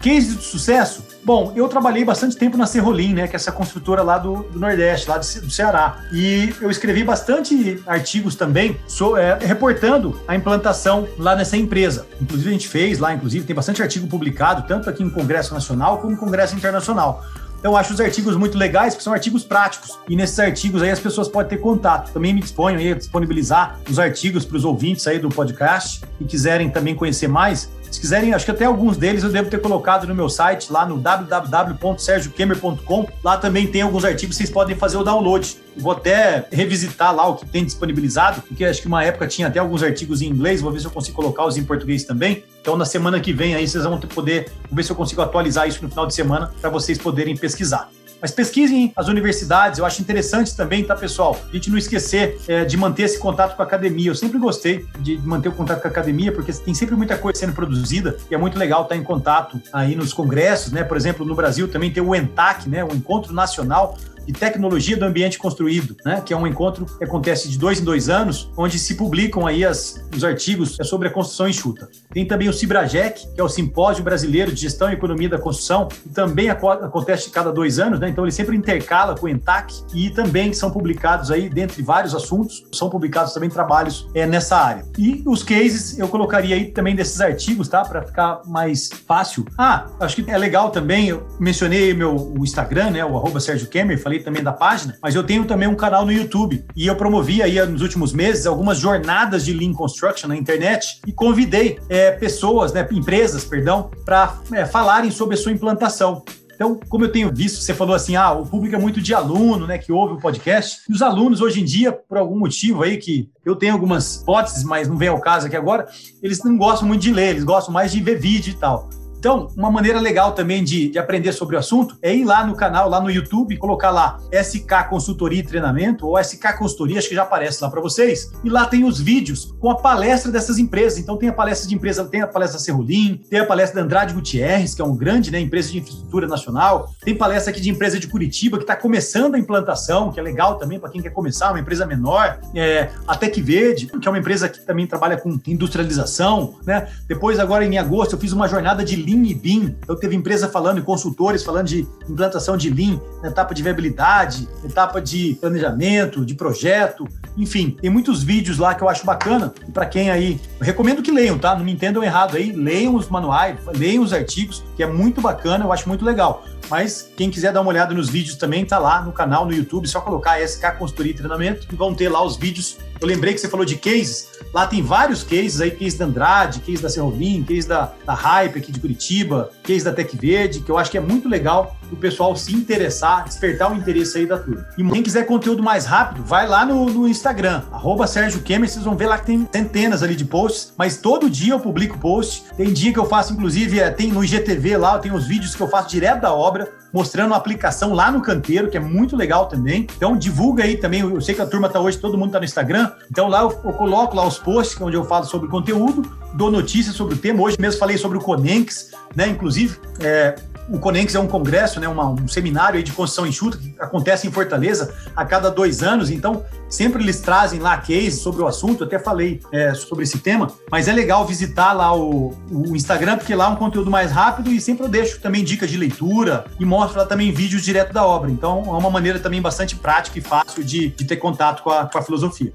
S3: Case de sucesso? Bom, eu trabalhei bastante tempo na Serrolim, né, que é essa construtora lá do, do Nordeste, lá do Ceará. E eu escrevi bastante artigos também so, é, reportando a implantação lá nessa empresa. Inclusive, a gente fez lá, inclusive, tem bastante artigo publicado, tanto aqui em Congresso Nacional como em Congresso Internacional. Então, eu acho os artigos muito legais, porque são artigos práticos. E nesses artigos aí as pessoas podem ter contato. Também me disponho aí a disponibilizar os artigos para os ouvintes aí do podcast e quiserem também conhecer mais. Se quiserem, acho que até alguns deles eu devo ter colocado no meu site, lá no www.sergiokemer.com. Lá também tem alguns artigos, vocês podem fazer o download. Vou até revisitar lá o que tem disponibilizado, porque acho que uma época tinha até alguns artigos em inglês, vou ver se eu consigo colocar os em português também. Então, na semana que vem aí, vocês vão poder, vou ver se eu consigo atualizar isso no final de semana para vocês poderem pesquisar. Mas pesquisem as universidades, eu acho interessante também, tá, pessoal? A gente não esquecer é, de manter esse contato com a academia. Eu sempre gostei de manter o contato com a academia, porque tem sempre muita coisa sendo produzida e é muito legal estar em contato aí nos congressos, né? Por exemplo, no Brasil também tem o ENTAC, né? O Encontro Nacional de Tecnologia do Ambiente Construído, né? que é um encontro que acontece de dois em dois anos, onde se publicam aí as, os artigos sobre a construção enxuta. Tem também o Cibrajec, que é o Simpósio Brasileiro de Gestão e Economia da Construção, que também acontece cada dois anos, né? então ele sempre intercala com o ENTAC e também são publicados aí, dentre vários assuntos, são publicados também trabalhos é, nessa área. E os cases eu colocaria aí também desses artigos, tá? Para ficar mais fácil. Ah, acho que é legal também, eu mencionei meu o Instagram, né? O arroba Sérgio falei também da página, mas eu tenho também um canal no YouTube e eu promovi aí nos últimos meses algumas jornadas de Lean Construction na internet e convidei é, pessoas, né, empresas, perdão, para é, falarem sobre a sua implantação. Então, como eu tenho visto, você falou assim, ah, o público é muito de aluno, né, que ouve o podcast. E os alunos hoje em dia, por algum motivo aí que eu tenho algumas hipóteses, mas não vem ao caso aqui agora, eles não gostam muito de ler, eles gostam mais de ver vídeo e tal. Então, uma maneira legal também de, de, aprender sobre o assunto é ir lá no canal, lá no YouTube, colocar lá SK Consultoria e Treinamento ou SK Consultoria, acho que já aparece lá para vocês. E lá tem os vídeos com a palestra dessas empresas. Então, tem a palestra de empresa, tem a palestra da Serrolim, tem a palestra da Andrade Gutierrez, que é um grande, né, empresa de infraestrutura nacional. Tem palestra aqui de empresa de Curitiba, que está começando a implantação, que é legal também para quem quer começar, uma empresa menor. É, a Tec Verde, que é uma empresa que também trabalha com industrialização, né? Depois, agora em agosto, eu fiz uma jornada de Lean e BIM. Então, teve empresa falando, e consultores falando de implantação de Lean, na etapa de viabilidade, etapa de planejamento, de projeto. Enfim, tem muitos vídeos lá que eu acho bacana. E para quem aí, recomendo que leiam, tá? Não me entendam errado aí. Leiam os manuais, leiam os artigos, que é muito bacana, eu acho muito legal. mas quem quiser dar uma olhada nos vídeos também tá lá no canal no YouTube, só colocar SK Consultoria e Treinamento e vão ter lá os vídeos. Eu lembrei que você falou de cases, lá tem vários cases aí, case da Andrade, case da Serrovim, case da, da Hype aqui de Curitiba, case da Tec Verde, que eu acho que é muito legal o pessoal se interessar, despertar o interesse aí da turma. E quem quiser conteúdo mais rápido, vai lá no, no Instagram, arroba Sérgio vocês vão ver lá que tem centenas ali de posts, mas todo dia eu publico post. Tem dia que eu faço, inclusive, é, tem no IGTV lá, tem os vídeos que eu faço direto da obra, mostrando a aplicação lá no canteiro, que é muito legal também. Então divulga aí também, eu sei que a turma tá hoje, todo mundo tá no Instagram, então lá eu, eu coloco lá os posts onde eu falo sobre conteúdo, dou notícias sobre o tema. Hoje mesmo falei sobre o Conenx, né? Inclusive, é, o Conenx é um congresso, né, uma, um seminário de construção enxuta que acontece em Fortaleza a cada dois anos. Então, sempre eles trazem lá cases sobre o assunto. Eu até falei é, sobre esse tema, mas é legal visitar lá o, o, Instagram, porque lá é um conteúdo mais rápido e sempre eu deixo também dicas de leitura e mostro lá também vídeos direto da obra. Então, é uma maneira também bastante prática e fácil de, de ter contato com a, com a filosofia.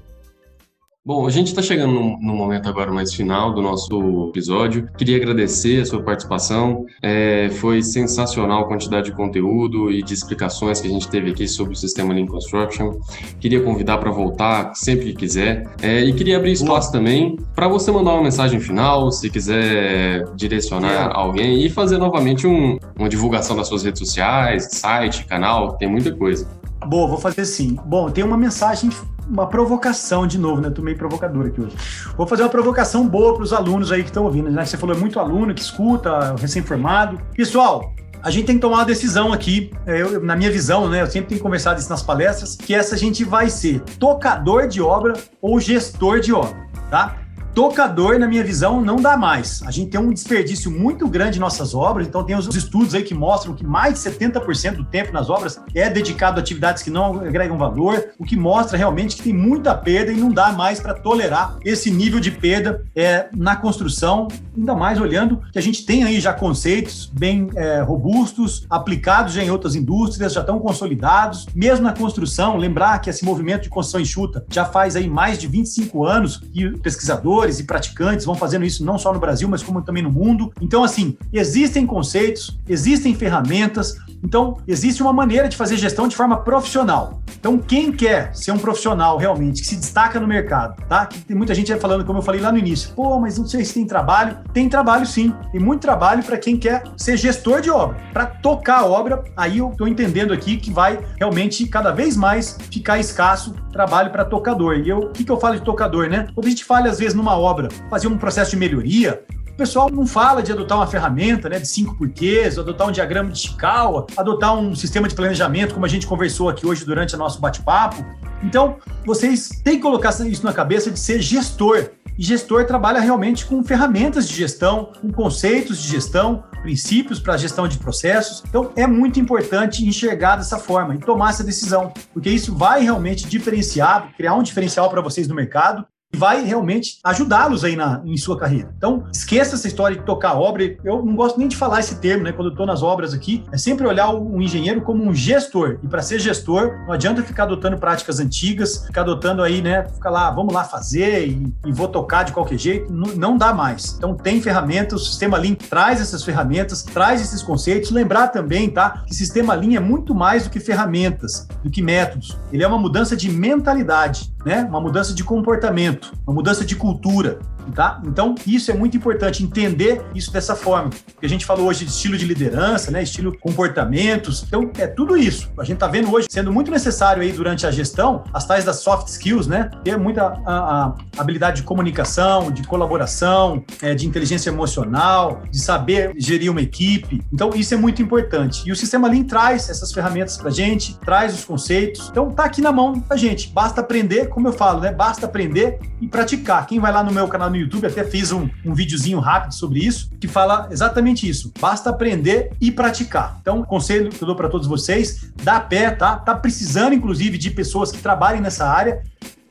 S1: Bom, a gente está chegando no, momento agora mais final do nosso episódio. Queria agradecer a sua participação. É, foi sensacional a quantidade de conteúdo e de explicações que a gente teve aqui sobre o sistema Lean Construction. Queria convidar para voltar sempre que quiser. É, e queria abrir espaço Boa. também para você mandar uma mensagem final, se quiser direcionar é. alguém e fazer novamente um, uma divulgação das suas redes sociais, site, canal, tem muita coisa.
S3: Boa, vou fazer sim. Bom, tem uma mensagem uma provocação de novo, né? Tô meio provocador aqui hoje. Vou fazer uma provocação boa para os alunos aí que estão ouvindo, né? Você falou é muito aluno que escuta, recém-formado. Pessoal, a gente tem que tomar uma decisão aqui, é, eu, na minha visão, né? Eu sempre tenho conversado isso nas palestras, que essa a gente vai ser tocador de obra ou gestor de obra, tá? Tocador, na minha visão, não dá mais. A gente tem um desperdício muito grande em nossas obras, então tem os estudos aí que mostram que mais de 70% do tempo nas obras é dedicado a atividades que não agregam valor, o que mostra realmente que tem muita perda e não dá mais para tolerar esse nível de perda é, na construção, ainda mais olhando que a gente tem aí já conceitos bem é, robustos, aplicados já em outras indústrias, já estão consolidados, mesmo na construção, lembrar que esse movimento de construção enxuta já faz aí mais de 25 anos que pesquisadores e praticantes vão fazendo isso não só no Brasil, mas como também no mundo. Então, assim, existem conceitos, existem ferramentas, então existe uma maneira de fazer gestão de forma profissional. Então, quem quer ser um profissional realmente que se destaca no mercado, tá? Que tem muita gente falando, como eu falei lá no início, pô, mas não sei se tem trabalho. Tem trabalho sim, tem muito trabalho para quem quer ser gestor de obra. Para tocar a obra, aí eu estou entendendo aqui que vai realmente cada vez mais ficar escasso trabalho para tocador. E eu, o que, que eu falo de tocador, né? Quando a gente fala, às vezes, numa obra, fazer um processo de melhoria, o pessoal não fala de adotar uma ferramenta né, de cinco porquês, adotar um diagrama de Chikawa, adotar um sistema de planejamento, como a gente conversou aqui hoje durante o nosso bate-papo. Então, vocês têm que colocar isso na cabeça de ser gestor. E gestor trabalha realmente com ferramentas de gestão, com conceitos de gestão, princípios para a gestão de processos. Então, é muito importante enxergar dessa forma e tomar essa decisão, porque isso vai realmente diferenciar, criar um diferencial para vocês no mercado vai realmente ajudá-los aí na, em sua carreira. Então, esqueça essa história de tocar obra. Eu não gosto nem de falar esse termo, né? Quando eu estou nas obras aqui, é sempre olhar o, engenheiro como um gestor. E para ser gestor, não adianta ficar adotando práticas antigas, ficar adotando aí, né? Ficar lá, vamos lá fazer e, e vou tocar de qualquer jeito. Não, não, dá mais. Então, tem ferramentas, o sistema Lean traz essas ferramentas, traz esses conceitos. Lembrar também, tá? Que sistema Lean é muito mais do que ferramentas, do que métodos. Ele é uma mudança de mentalidade, né? Uma mudança de comportamento uma mudança de cultura, tá? Então, isso é muito importante, entender isso dessa forma. Porque a gente falou hoje de estilo de liderança, né? Estilo comportamentos. Então, é tudo isso. A gente está vendo hoje sendo muito necessário aí durante a gestão, as tais das soft skills, né? Ter muita a, a habilidade de comunicação, de colaboração, é, de inteligência emocional, de saber gerir uma equipe. Então, isso é muito importante. E o sistema Lean traz essas ferramentas para gente, traz os conceitos. Então, tá aqui na mão da gente. Basta aprender, como eu falo, né? Basta aprender e praticar. Quem vai lá no meu canal no YouTube, até fiz um, um videozinho rápido sobre isso, que fala exatamente isso. Basta aprender e praticar. Então, conselho que eu dou para todos vocês, dá pé, tá? Tá precisando, inclusive, de pessoas que trabalhem nessa área.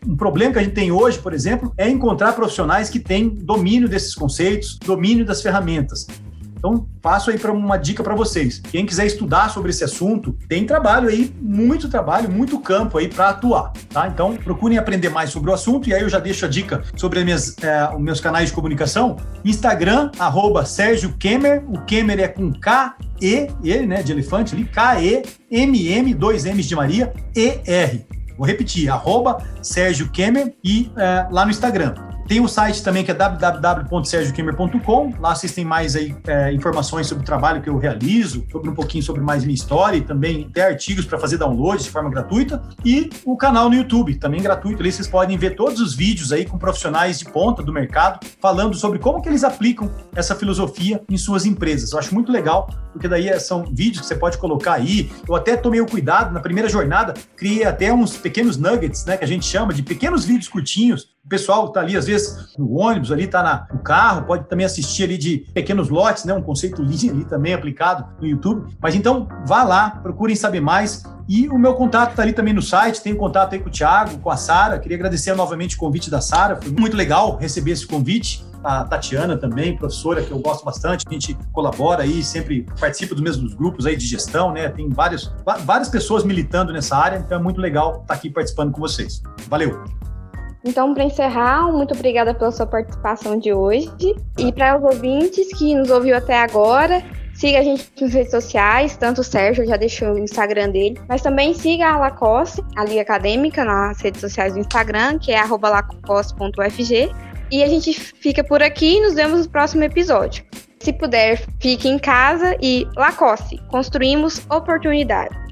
S3: Um problema que a gente tem hoje, por exemplo, é encontrar profissionais que têm domínio desses conceitos, domínio das ferramentas. Então, passo aí para uma dica para vocês. Quem quiser estudar sobre esse assunto, tem trabalho aí, muito trabalho, muito campo aí para atuar, tá? Então, procurem aprender mais sobre o assunto e aí eu já deixo a dica sobre minhas, é, os meus canais de comunicação. Instagram, arroba Sérgio o Kemer é com K, E, ele, né, de elefante ali, K-E-M-M, dois M's de Maria, E-R. Vou repetir, arroba Sérgio e é, lá no Instagram. Tem o site também que é www.sergiokemer.com. Lá vocês têm mais aí, é, informações sobre o trabalho que eu realizo, sobre um pouquinho sobre mais minha história e também tem artigos para fazer download de forma gratuita. E o canal no YouTube, também gratuito. Ali vocês podem ver todos os vídeos aí com profissionais de ponta do mercado falando sobre como que eles aplicam essa filosofia em suas empresas. Eu acho muito legal, porque daí é, são vídeos que você pode colocar aí. Eu até tomei o cuidado, na primeira jornada, criei até uns pequenos nuggets, né, que a gente chama de pequenos vídeos curtinhos o pessoal está ali, às vezes, no ônibus, ali está no carro, pode também assistir ali de pequenos lotes, né? Um conceito lean ali também aplicado no YouTube. Mas então, vá lá, procurem saber mais. E o meu contato está ali também no site, tenho contato aí com o Thiago, com a Sara. Queria agradecer novamente o convite da Sara, foi muito legal receber esse convite. A Tatiana também, professora, que eu gosto bastante, a gente colabora aí, sempre participa dos mesmos grupos aí de gestão, né? Tem vários, várias pessoas militando nessa área, então é muito legal estar aqui participando com vocês. Valeu!
S2: Então, para encerrar, muito obrigada pela sua participação de hoje. E para os ouvintes que nos ouviu até agora, siga a gente nas redes sociais, tanto o Sérgio já deixou o Instagram dele, mas também siga a Lacoste, a Liga Acadêmica, nas redes sociais do Instagram, que é lacoste.ufg. E a gente fica por aqui e nos vemos no próximo episódio. Se puder, fique em casa e Lacoste, construímos oportunidade.